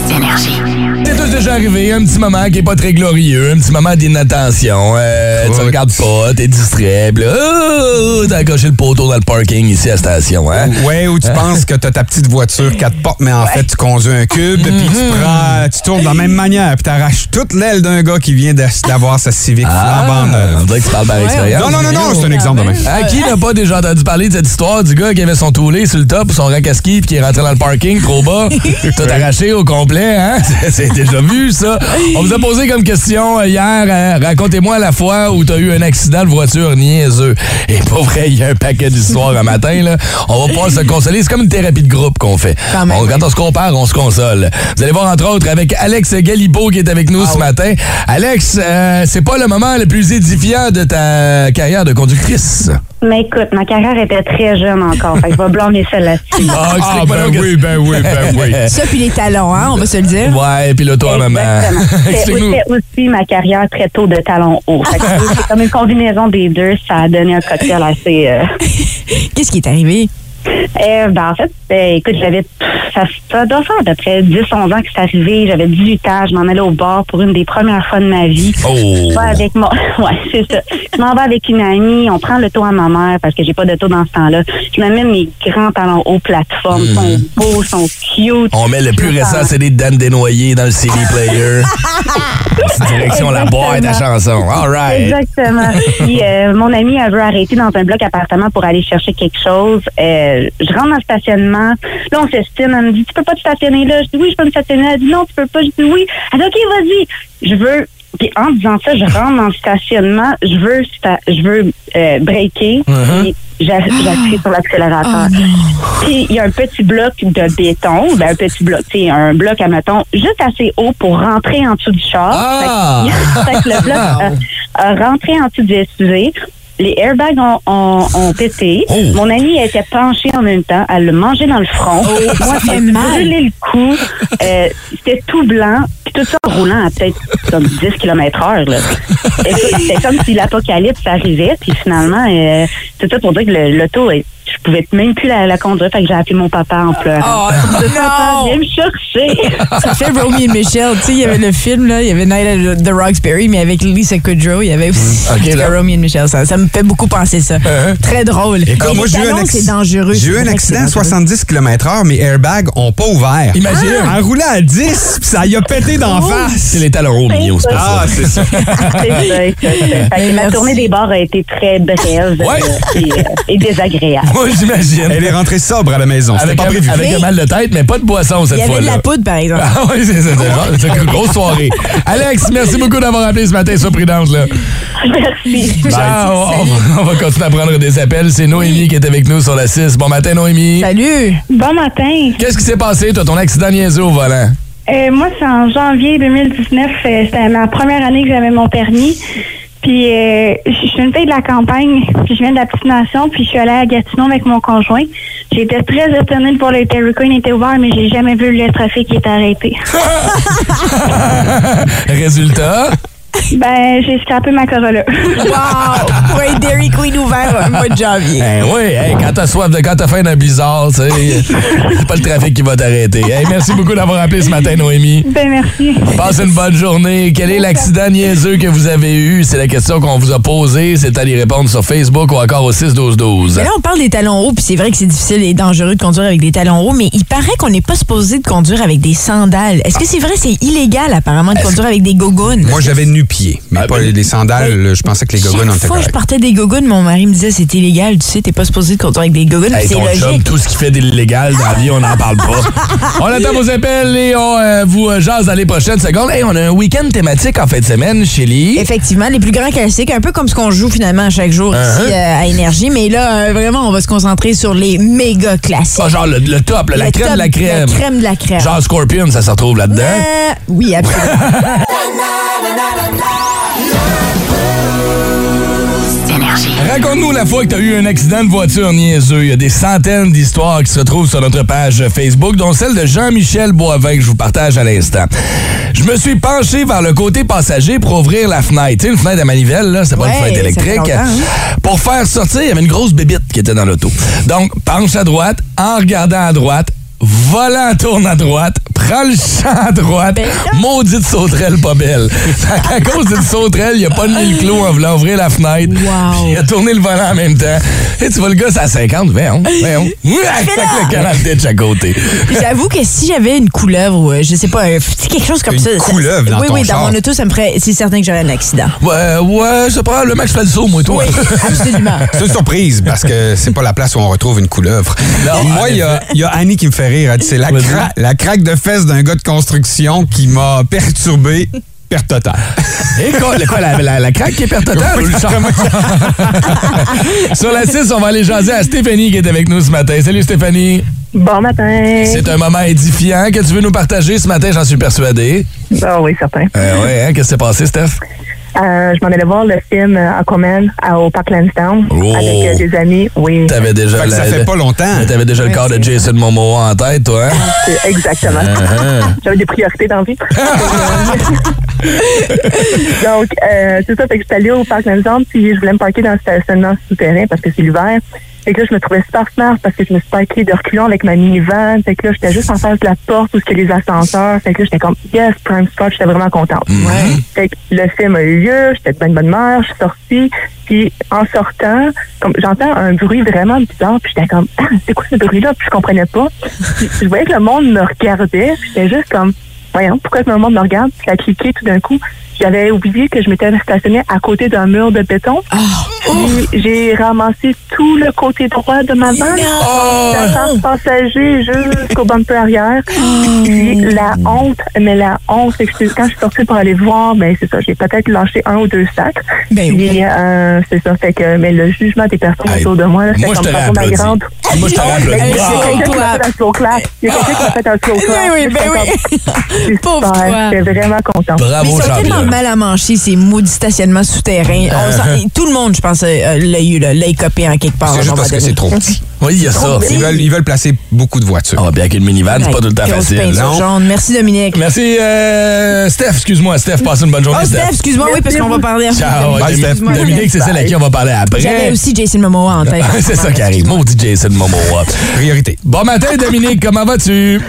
C'est tous déjà arrivé, un petit moment qui est pas très glorieux, un petit moment d'inattention. Euh, tu regardes pas, t'es distrait, pis là, oh, t'as accroché le poteau dans le parking ici à la station, hein? Ouais, ou tu penses que t'as ta petite voiture quatre portes, mais en fait, tu conduis un cube, puis tu prends, tu tournes de la même manière, puis t'arraches toute l'aile d'un gars qui vient d'avoir sa Civic flambant on dirait que tu parles par expérience. Non, non, non, non, c'est un exemple de même. À qui n'a pas déjà entendu parler de cette histoire du gars qui avait son toulé sur le top, son rack à ski, puis qui est rentré dans le parking trop bas, tout arraché au complet, hein? C'est déjà vu, ça. On vous a posé comme question euh, hier, euh, racontez-moi la fois où t'as eu un accident de voiture niaiseux. Et pas vrai, il y a un paquet d'histoires un matin, là. On va pouvoir se consoler. C'est comme une thérapie de groupe qu'on fait. Quand On- quand oui. on se compare, on se console. Vous allez voir, entre autres, avec Alex Galibo qui est avec Ah nous ce matin. Alex, euh, c'est pas le moment le plus édifiant de ta carrière de conductrice. Mais écoute, ma carrière était très jeune encore. Fait que je vais blâmer ça là-dessus. Ah, Ah, ben oui, ben oui, ben oui. Ça, puis les talons, hein, on va se le dire. Ouais, puis là, toi, maman. Exactement. C'était aussi ma carrière très tôt de talons hauts. Fait que C'est comme une combinaison des deux. Ça a donné un cocktail assez... euh, Qu'est-ce qui est arrivé? Euh, ben, en fait, euh, écoute, j'avais. Ça, ça doit faire à peu près 10-11 ans que c'est arrivé. J'avais 18 ans. Je m'en allais au bar pour une des premières fois de ma vie. Oh. Avec mon. Ouais, c'est ça. Je m'en vais avec une amie. On prend le tour à ma mère parce que j'ai pas de tour dans ce temps-là. Je m'amène mes grands talons hauts plateformes. Ils sont beaux, sont cute. On met le plus récent CD de Dan Desnoyers dans le CD player. Direction la boîte à chansons. All right. Exactement. Puis euh, mon ami elle veut arrêter dans un bloc appartement pour aller chercher quelque chose. Euh, je rentre dans le stationnement. Là, on s'estime. Elle me dit, tu peux pas te stationner là? Je dis, oui, je peux me stationner. Elle dit, non, tu peux pas. Je dis, oui. Elle dit, OK, vas-y. Je veux. Puis en disant ça, je rentre dans le stationnement. Je veux, sta- je veux euh, breaker. Puis j'a- J'appuie sur l'accélérateur. Puis il y a un petit bloc de béton, ben, un petit bloc, tu sais, un bloc, admettons, juste assez haut pour rentrer en dessous du char. Ah! Fait que- fait que le bloc a, a rentré en dessous du SUV. Les airbags ont, ont, ont pété. Oh! Mon amie elle était penchée en même temps. Elle l'a mangé dans le front. Moi, fait j'ai brûlé le cou. Euh, C'était tout blanc. Puis tout ça en roulant à peut-être comme 10 km heure. C'était comme si l'apocalypse arrivait. Puis finalement, euh, c'est ça pour dire que le- l'auto, est- je pouvais même plus la, la conduire, fait que j'ai appelé mon papa en pleurant. Oh, Papa, non! viens me chercher. Ça fait Romy et Michelle. Tu sais, il y avait le film, là, il y avait Night at the Roxbury, mais avec Lisa Kudrow, il y avait aussi en. Romy et Michelle. Ça, ça me fait beaucoup penser ça. Très drôle. Écoute, Mais moi, j'ai eu un, acc- c'est dangereux. j'ai eu un accident à c'est dangereux. 70 km/h, mes airbags ont pas ouvert. Imagine. Elle roulait à 10, puis ça y a pété d'en face. C'est les talons hauts, Mignon, c'est pour Ah, ça. c'est ça. C'est ça, ma tournée des bars a été très brève Ouais. euh, et, euh, et désagréable. Moi, j'imagine. Elle est rentrée sobre à la maison. C'était Avec, pas un, prévu. avec un mal de tête, mais pas de boisson cette Il y avait de fois-là. la poudre, par exemple. Ah oui, c'est une grosse soirée. Alex, merci beaucoup d'avoir appelé ce matin sur Prudence. Là. Merci. Ciao. On, va- on va continuer à prendre des appels. C'est Noémie qui est avec nous sur la 6. Bon matin, Noémie. Salut! Bon matin. Qu'est-ce qui s'est passé, toi, ton accident niaiseux au volant? Euh, moi, c'est en janvier 2019. euh, C'était ma première année que j'avais mon permis. Puis, euh, je suis une fille de la campagne, puis je viens de la petite nation, puis je suis allée à Gatineau avec mon conjoint. J'étais très étonnée de voir le Terry Queen était ouvert, mais j'ai jamais vu le trafic qui était arrêté. Résultat? Ben, j'ai scrapé ma Corolla. Wow! Ouais, Dairy Queen ouvert un mois de janvier. Ben oui, hey, quand t'as soif de quand t'as faim d'un blizzard, tu sais, c'est pas le trafic qui va t'arrêter. Hey, merci beaucoup d'avoir appelé ce matin, Noémie. ben, merci. Passe une bonne journée. Quel est l'accident niaiseux que vous avez eu? C'est la question qu'on vous a posée. C'est à y répondre sur Facebook ou encore au 6-12-12. Mais là, on parle des talons hauts, puis c'est vrai que c'est difficile et dangereux de conduire avec des talons hauts, mais il paraît qu'on n'est pas supposé de conduire avec des sandales. Est-ce que c'est vrai? C'est illégal, apparemment, de conduire avec des gogoons? Moi, j'avais mais Ah, pas ben- les sandales. Je pensais que les gogoons Chaque étaient fois je partais des gogoons, mon mari me disait c'est illégal, tu sais, t'es pas supposé de conduire avec des Hey, ton c'est tout ce qui fait d'illégal dans la vie, on n'en parle pas. on attend vos appels et on euh, vous euh, jase dans les prochaines secondes. Hey, on a un week-end thématique en fin de semaine chez Lee. Effectivement, les plus grands classiques, un peu comme ce qu'on joue finalement à chaque jour Uh-huh. ici euh, à Énergie, mais là, euh, vraiment, on va se concentrer sur les méga classiques. Ah, genre le, le top, là, la crème top, de la crème. La crème de la crème. Genre Scorpion, ça se retrouve là-dedans. Euh, oui, absolument. Raconte-nous la fois que tu as eu un accident de voiture niaiseux. Il y a des centaines d'histoires qui se retrouvent sur notre page Facebook, dont celle de Jean-Michel Boivin que je vous partage à l'instant. Je me suis penché vers le côté passager pour ouvrir la fenêtre. Tu sais, une fenêtre à manivelle, là, c'est pas Ouais, une fenêtre électrique. hein? Pour faire sortir, il y avait une grosse bébite qui était dans l'auto. Donc, penche à droite, en regardant à droite, volant tourne à droite, prends le champ à droite, Ben maudite sauterelle pas belle. à cause d'une sauterelle, il a pas mis le clou en voulant ouvrir la fenêtre. Wow. Il a tourné le volant en même temps. Et tu vois le gars, c'est à 50, voyons, voyons. Avec le canal ditch à côté. J'avoue que si j'avais une couleuvre ou euh, je sais pas, un- quelque chose comme Une ça. ça- couleuvre dans Oui, ton oui, char. dans mon auto, ça me ferait. C'est certain que j'aurais un accident. Ouais, ouais, c'est probablement que je fais le saut, moi, toi. Oui, absolument. C'est une surprise parce que c'est pas la place où on retrouve une couleuvre. Non, Moi, il y, y a Annie qui me fait rire. Elle dit, C'est la, cra- la craque de fesses d'un gars de construction qui m'a perturbé. Perte totale. Et quoi, quoi, la, la, la craque qui est perte totale? Sur la 6, on va aller jaser à Stéphanie qui est avec nous ce matin. Salut Stéphanie. Bon matin. C'est un moment édifiant que tu veux nous partager ce matin, j'en suis persuadé. Ah oui, certain. Euh, ouais, hein, qu'est-ce qui s'est passé, Steph? Euh, je m'en allais voir le film euh, Aquaman à- au Parc Lansdowne Oh. avec euh, des amis. Oui, T'avais déjà, Fait ça fait pas longtemps. T'avais déjà le corps de Jason Momoa en tête, toi, hein? exactement. Uh-huh. J'avais des priorités dans la vie. Donc, euh, c'est ça, fait que j'étais allée au Parc Lansdowne, puis je voulais me parquer dans le stationnement souterrain parce que c'est l'hiver. Fait que là, je me trouvais super smart parce que je me suis parquée de reculons avec ma minivan. Fait que là, j'étais juste en face de la porte où a les ascenseurs. Fait que là, j'étais comme, yes, prime spot, j'étais vraiment contente. Fait que le film a eu lieu, j'étais de bonne bonne humeur, je suis sortie, puis en sortant, comme j'entends un bruit vraiment bizarre, puis j'étais comme ah, c'est quoi ce bruit-là? Puis je comprenais pas. Puis je voyais que le monde me regardait, puis j'étais juste comme voyons, pourquoi que le monde me regarde? Puis ça a cliqué tout d'un coup. J'avais oublié que je m'étais stationnée à côté d'un mur de béton. Puis j'ai ramassé tout le côté droit de ma van. La face passager jusqu'au bumper arrière. Puis la honte, mais la honte, c'est que quand je suis sortie pour aller voir, ben c'est ça, j'ai peut-être lâché un ou deux sacs. Ben oui. Puis euh, c'est ça, fait que mais le jugement des personnes Hey, autour de moi, là, c'était moi, je comme ma grande. Moi, je t'aurais Mais applaudi. Il y a Bravo. quelqu'un qui m'a fait un slow clap. Il y a quelqu'un qui m'a fait un slow clap. Ben oui, ben oui. Pauvre toi. J'étais vraiment contente. Mais Bravo, ils sont tellement mal à manger, ces maudits stationnements souterrains. S'en- tout le monde, je pense, euh, l'a eu, là, l'a copé en quelque part. C'est à juste parce que c'est trop petit. Oui, il y a ça. Ils veulent, ils veulent placer beaucoup de voitures. Ah, bien qu'une minivan, c'est pas tout le temps Grosse facile. peinture Non? jaune. Merci, Dominique. Merci, euh, Steph. Excuse-moi, Steph. Passe une bonne journée, Oh, Steph, excuse-moi, oui, parce qu'on va parler Ciao. Bye, Domi- Steph. Dominique, c'est celle à qui on va parler après. J'avais aussi Jason Momoa en tête. c'est ça qui arrive. Maudit Jason Momoa. Priorité. Bon matin, Dominique. Comment vas-tu?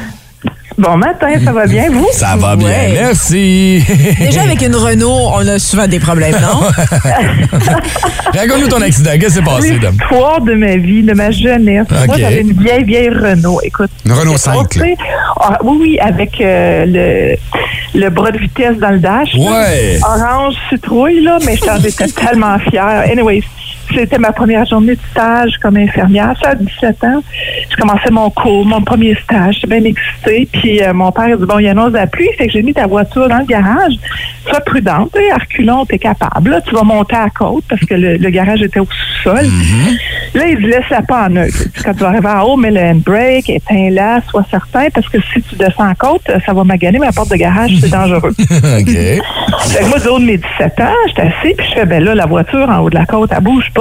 Bon matin, ça va bien, vous? Ça va bien. Ouais. Merci. Déjà, avec une Renault, on a souvent des problèmes, non? Raconte-nous ton accident. Qu'est-ce qui s'est passé, Dom? L'histoire de ma vie, de ma jeunesse. Moi, j'avais une vieille, vieille Renault. Écoute. Une Renault j'ai 5, là. passé- Ah, oui, oui, avec euh, le, le bras de vitesse dans le dash. là. Ouais. Orange citrouille, là, mais j'en étais tellement fière. Anyway, c'était ma première journée de stage comme infirmière. Ça, à 17 ans, je commençais mon cours, mon premier stage. J'étais bien excitée. Puis euh, mon père a dit, bon, il annonce la pluie, fait que j'ai mis ta voiture dans le garage. Sois prudente, à reculons, t'es capable. Là, tu vas monter à côte parce que le, le garage était au sous-sol. Là, il dit, laisse-la pas en neutre. Quand tu vas arriver en haut, mets le handbrake, éteins-la, sois certain, parce que si tu descends en côte, ça va maganer ma porte de garage, c'est dangereux. OK. Fait que moi, du haut de mes 17 ans, j'étais assis, puis je fais, ben là, la voiture en haut de la côte, elle bouge pas.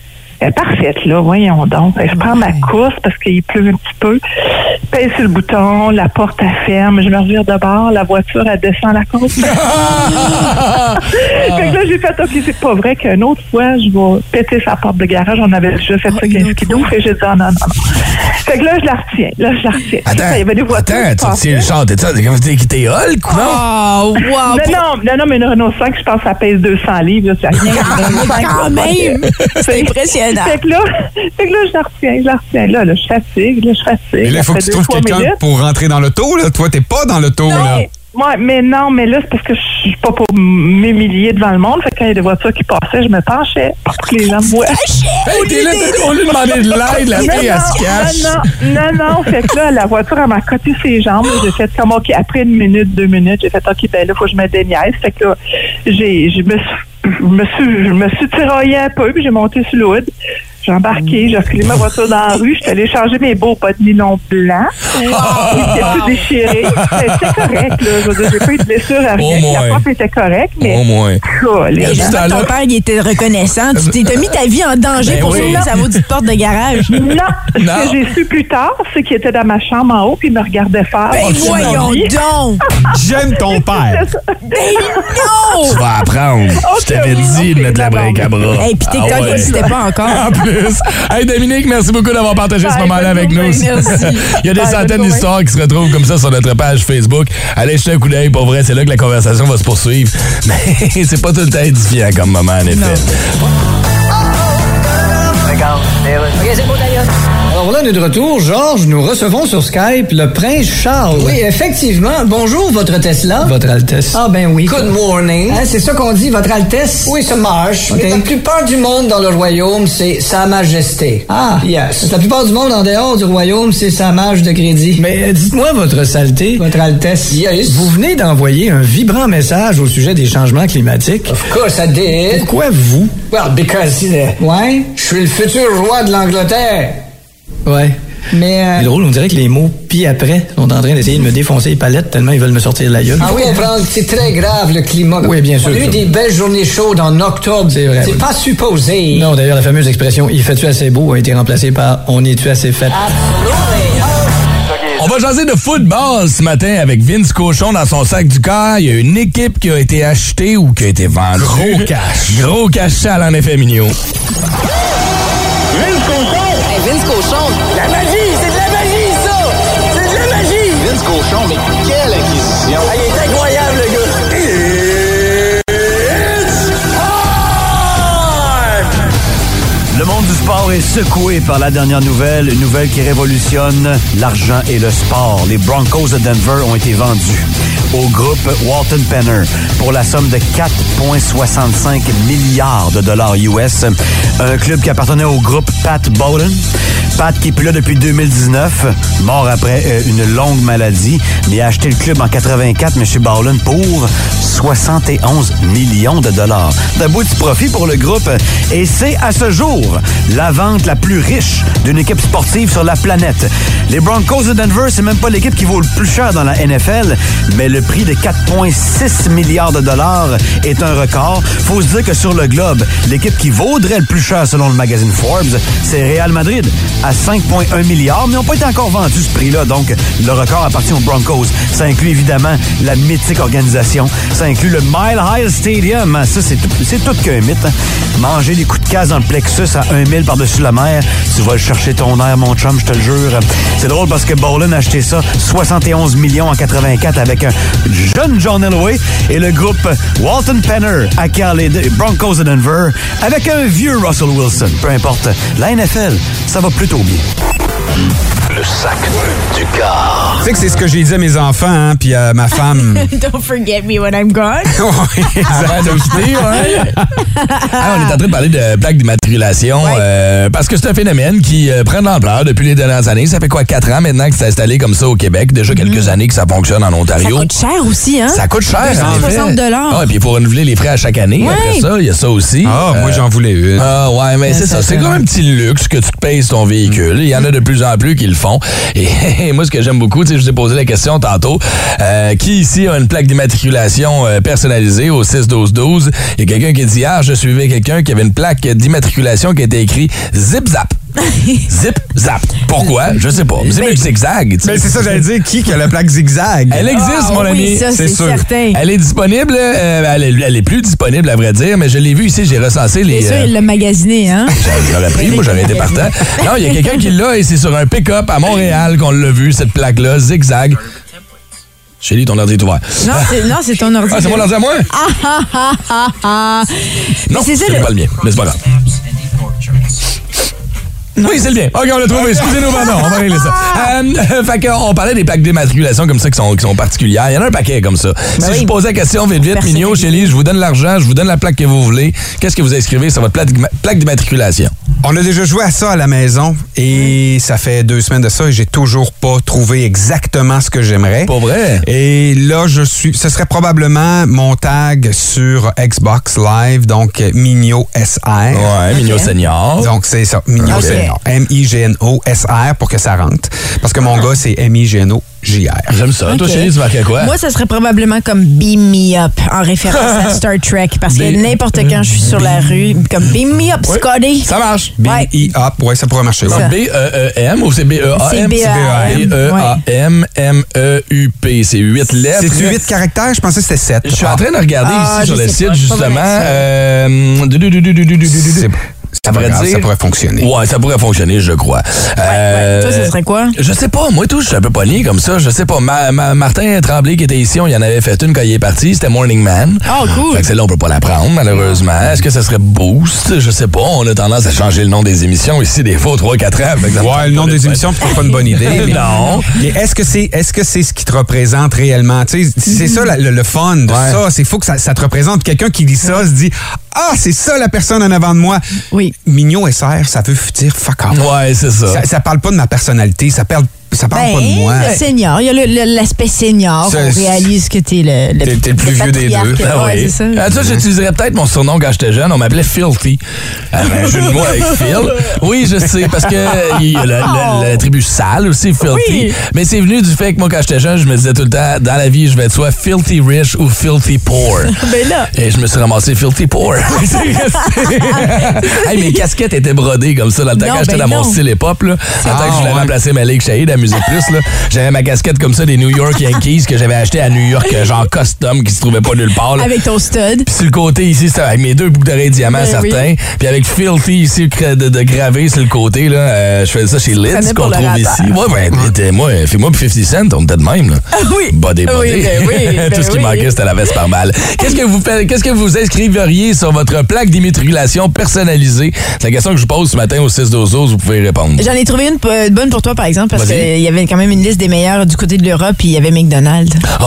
Elle est parfaite, là, voyons donc. Que je prends ma course parce qu'il pleut un petit peu. Je pèse sur le bouton, la porte, elle ferme, je me revire de bord, la voiture, elle descend la côte. fait que là, j'ai fait, OK, c'est pas vrai qu'une autre fois, je vais péter sa porte de garage. On avait déjà fait ça 15 kilos. Fait que j'ai dit, ah, non, non, non. Fait que là, je la retiens. Là, je la retiens. Attends, il y avait des voitures attends, tu retiens le char. T'es ça? T'es comme t'es quitté Hulk non? Oh, wow! Non, non, non, non, mais une Renault 5, je pense que ça pèse 200 livres. là, c'est rien. Quand même! C'est impressionnant. Fait que là, fait que là, je la retiens, je la retiens. Là, là, je fatigue, là, je fatigue. Mais là, il faut que tu trouves quelqu'un pour rentrer dans l'auto. Là. Toi, t'es pas dans l'auto. là. Ouais, ouais, mais non, mais là, c'est parce que je suis pas pour m'humilier devant le monde. Fait que quand il y a des voitures qui passaient, je me penchais pour que les gens me voient. Hey, t'es là, on lui demandé de l'aide, la fille, elle se cache. non, non, non, non. Fait que là, la voiture, elle m'a coté ses jambes. J'ai fait comme, OK, après une minute, deux minutes, j'ai fait, OK, ben là, faut que je me déniaise. Fait que là, j'ai, je me suis, je me suis, je me suis tiraillée un peu, puis j'ai monté sur le. J'ai embarqué, j'ai reculé ma voiture dans la rue, je suis allée changer mes beaux pas de nylon blanc. Ils étaient tout déchirés. C'était correct, là. Je veux dire, j'ai pas eu de blessure à rien. La porte était correcte, mais. Au moins. Et ton père, il était reconnaissant. Tu t'es mis ta vie en danger Ben pour oui. sauver sa maudite porte de garage. Non, ce que j'ai su plus tard, c'est qu'il était dans ma chambre en haut puis il me regardait faire. Ben Oh, voyons donc! J'aime ton père. Ben non! Tu vas apprendre. Je t'avais dit de mettre la brique à bras. Hey, puis TikTok Ah ouais. n'existait pas encore. Plus. Hey Dominique, merci beaucoup d'avoir partagé ce moment-là avec nous. Merci. Il y a des Bye, centaines d'histoires qui se retrouvent comme ça sur notre page Facebook. Allez jeter un coup d'œil, pour vrai, c'est là que la conversation va se poursuivre. Mais c'est pas tout le temps édifiant comme moment, en effet. Là, on est de retour. Georges, nous recevons sur Skype le prince Charles. Oui, effectivement. Bonjour, votre Tesla. Votre Altesse. Ah ben oui. Good morning. Hein, c'est ça qu'on dit, votre Altesse? Oui, ça marche. Mais la plupart du monde dans le royaume, c'est Sa Majesté. Ah, Yes. La plupart du monde en dehors du royaume, c'est sa marge de crédit. Mais euh, dites-moi votre saleté. Votre Altesse. Yes. Vous venez d'envoyer un vibrant message au sujet des changements climatiques. Of course I did. Pourquoi vous? Well, because uh, Ouais, je suis le futur roi de l'Angleterre. Ouais. Mais euh, C'est drôle, on dirait que les mots pis après sont en train d'essayer de me défoncer les palettes tellement ils veulent me sortir de la gueule. Comprendre que c'est très grave le climat. Oui, bien sûr. On a eu des belles journées chaudes en octobre. C'est vrai, oui. pas supposé. Non, d'ailleurs, la fameuse expression « il fait-tu assez beau » a été remplacée par « on est-tu assez fait On va jaser de football ce matin avec Vince Cochon dans son sac du cœur. Il y a une équipe qui a été achetée ou qui a été vendue. Gros cash. Gros cash sale, en effet, mignon. Vince Cochon. La magie, c'est de la magie, ça! C'est de la magie! Vince Cochon, mais quelle acquisition! il est sport est secoué par la dernière nouvelle, une nouvelle qui révolutionne l'argent et le sport. Les Broncos de Denver ont été vendus au groupe Walton Penner pour la somme de 4,65 milliards de dollars US. Un club qui appartenait au groupe Pat Bowden. Pat qui est plus là depuis 2019, mort après euh, une longue maladie, mais a acheté le club en 84, M. Bowlen, pour 71 millions de dollars. D'un beau petit profit pour le groupe. Et c'est à ce jour la vente la plus riche d'une équipe sportive sur la planète. Les Broncos de Denver, c'est même pas l'équipe qui vaut le plus cher dans la NFL, mais le prix de 4,6 milliards de dollars est un record. Faut se dire que sur le globe, l'équipe qui vaudrait le plus cher selon le magazine Forbes, c'est Real Madrid à 5,1 milliards, mais n'ont pas été encore vendus ce prix-là. Donc, le record appartient aux Broncos. Ça inclut évidemment la mythique organisation. Ça inclut le Mile High Stadium. Ça, c'est tout, tout qu'un mythe. hein. Manger des coups de casse dans le plexus à 1 000 par-dessus la mer, tu vas chercher ton air, mon chum, je te le jure. C'est drôle parce que Bowlen a acheté ça 71 millions en 84 avec un jeune John Elway et le groupe Walton Penner acquiert les Broncos de Denver avec un vieux Russell Wilson. Peu importe, la NFL, ça va plutôt bien. Le sac du car. Tu sais que c'est ce que j'ai dit à mes enfants, hein, puis à ma femme. Don't forget me when I'm gone. De quitter, ouais. Ah, on est en train de parler de plaques d'immatriculation euh, parce que c'est un phénomène qui euh, prend de l'ampleur depuis les dernières années. Ça fait quoi, quatre ans maintenant que c'est installé comme ça au Québec? Déjà quelques années que ça fonctionne en Ça Ontario. coûte cher aussi, hein? Ça coûte cher, en fait. 260 Ah, puis il faut renouveler les frais à chaque année. Ouais. Après ça, il y a ça aussi. Ah, moi, Euh, j'en voulais une. Ah ouais, mais Ouais, c'est ça ça. C'est comme un petit luxe que tu te payes ton véhicule. Il y en a de plus en plus qui le font. Et moi, ce que j'aime beaucoup, je vous ai posé la question tantôt, euh, qui ici a une plaque d'immatriculation euh, personnalisée au 6-12-12? Il y a quelqu'un qui dit, ah, je suivais quelqu'un qui avait une plaque d'immatriculation qui était écrit Zip Zap. Zip Zap. Pourquoi? Je sais pas. Mais c'est mieux que zigzag. tu sais. Mais c'est ça, j'allais dire, qui qui a la plaque zigzag? Elle existe, Ah, mon ami. c'est sûr. certain. Elle est disponible. euh, elle, est, elle est plus disponible, à vrai dire, mais je l'ai vue ici. J'ai recensé les. Bien sûr, euh, il l'a magasiné, hein? je l'aurais pris, moi j'aurais été partant. Non, il y a quelqu'un qui l'a et c'est sur un pick-up à Montréal qu'on l'a vu, cette plaque-là, zigzag. Chélie, ton ordi est ouvert. Non, c'est, non, c'est ton ordi. Ah, c'est mon ordi à moi? Ah, ah, ah, ah, ah. Non, Mais c'est c'est pas le mien, mais c'est pas grave. Oui, c'est le mien. OK, on l'a trouvé. Excusez-nous, pardon. On va régler ça. Euh, fait qu'on parlait des plaques d'immatriculation comme ça qui sont, qui sont particulières. Il y en a un paquet comme ça. si Ben oui. je vous posais la question vite, vite, Personnalisé. Mignot, Chélie, je vous donne l'argent, je vous donne la plaque que vous voulez. Qu'est-ce que vous inscrivez sur votre plaque d'immatriculation? On a déjà joué à ça à la maison et ça fait deux semaines de ça et j'ai toujours pas trouvé exactement ce que j'aimerais. Pas vrai? Et là, je suis. Ce serait probablement mon tag sur Xbox Live, donc Migno SR. Ouais, Mignot Ok. Senior. Donc, c'est ça. Migno. Senior. M-I-G-N-O-S-R pour que ça rentre. Parce que mon gars, c'est M-I-G-N-O-J-R. J'aime ça. Toi, Ok. Chélie, tu marquais quoi? Moi, ça serait probablement comme Beam Me Up en référence à Star Trek. Parce que Beam- n'importe quand je suis sur la rue, comme Beam Me Up, Oui, Scotty. Ça marche. Ouais. B-I-A. Ouais, ça pourrait marcher. Ouais. B-E-E-M ou c'est B-E-A-M? C'est B-E-A-M. B-E-A-M-M-E-U-P. C'est huit lettres. C'est-tu huit caractères? Je pensais que c'était sept. Je suis en train de regarder Ah, ici sur le site, justement ça pourrait dire... Ça pourrait fonctionner. Ouais, ça pourrait fonctionner, je crois. Euh... Toi, ce euh, serait quoi? Je sais pas. Moi, tout, je suis un peu pogné comme ça. Je sais pas. Ma, Martin Tremblay, qui était ici, on y en avait fait une quand il est parti. C'était Morning Man. Oh, cool. Fait que celle-là, on peut pas la prendre, malheureusement. Ah. Est-ce que ça serait Boost? Je sais pas. On a tendance à changer le nom des émissions ici, des fois, 3-4 ans. ouais, le nom des émissions, c'est pas une bonne idée. non. Est-ce que c'est est -ce, que ce qui te représente réellement? C'est ça le, fun de ça. C'est faut que ça, te représente. Quelqu'un qui dit ça se dit Ah, c'est ça la personne en avant de moi. Mignon SR, ça veut dire fuck off. Ouais, c'est ça. Ça, ça parle pas de ma personnalité, ça parle ça parle pas de moi. Ben, le senior. Il y a l'aspect senior. On réalise que t'es le, le, T'es- le plus vieux des deux. Ah Ouais, oui. c'est ça. Ah, ça, j'utiliserais peut-être mon surnom quand j'étais jeune. On m'appelait Filthy. Ah, ben, un jeu de mots avec Phil. Oui, je sais, parce que il y a la tribu sale aussi, Filthy. Oui. Mais c'est venu du fait que moi, quand j'étais jeune, je me disais tout le temps, dans la vie, je vais être soit Filthy Rich ou Filthy Poor. Ben là. Et je me suis ramassé Filthy Poor. Hey, mes casquettes étaient brodées comme ça dans le temps Non, quand j'étais ben dans mon style hip-hop. Là, en tant que je voulais ouais. remplacer ma Lake Shahid à Musique Plus. Là, j'avais ma casquette comme ça des New York Yankees que j'avais acheté à New York, euh, genre custom, qui se trouvait pas nulle part. là. Avec ton stud. Puis sur le côté ici, c'était avec mes deux boucles d'oreilles diamants Ben certains. Puis avec Filthy ici de, de gravé sur le côté, là, euh, je faisais ça chez Lids qu'on trouve ici. Ouais, ben, moi, fais-moi puis 50 Cent, on était de même. Là. Ah oui. Body, body. Oui, ben oui, ben Tout ce qui oui. manquait, c'était la veste par balle. Qu'est-ce que vous faites, qu'est-ce que vous inscriveriez sur votre plaque d'immatriculation personnalisée? C'est la question que je vous pose ce matin au 6 12 vous pouvez répondre. J'en ai trouvé une p- bonne pour toi, par exemple, parce Vas-y. Qu'il y avait quand même une liste des meilleurs du côté de l'Europe, puis il y avait McDonald's. Oh!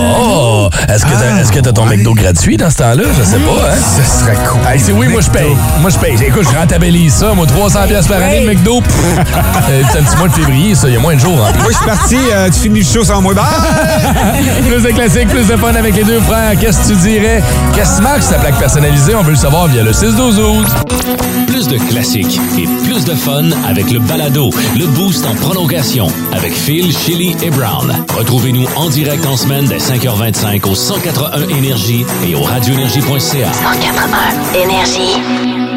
oh! Est-ce que t'as est-ce que t'as ton McDo gratuit dans ce temps-là? Je sais pas, hein? Ce serait cool. Hey, c'est oui, moi je paye. Moi je paye. Écoute, je rentabilise ça. Moi, 300 pièces par année de Ouais. McDo. Euh, c'est un petit mois de février, ça. Il y a moins de jours plus. Moi, je suis parti, euh, tu finis le show sans moi. Bye! plus de classiques, plus de fun avec les deux frères. Qu'est-ce que tu dirais? Qu'est-ce que tu marques sur ta plaque personnalisée? On veut le savoir via le 6 12 Plus plus de classiques et plus de fun avec le balado, le boost en prolongation avec Phil, Chili et Brown. Retrouvez-nous en direct en semaine dès 5h25 au 181 Énergie et au radioénergie.ca. 181 Énergie.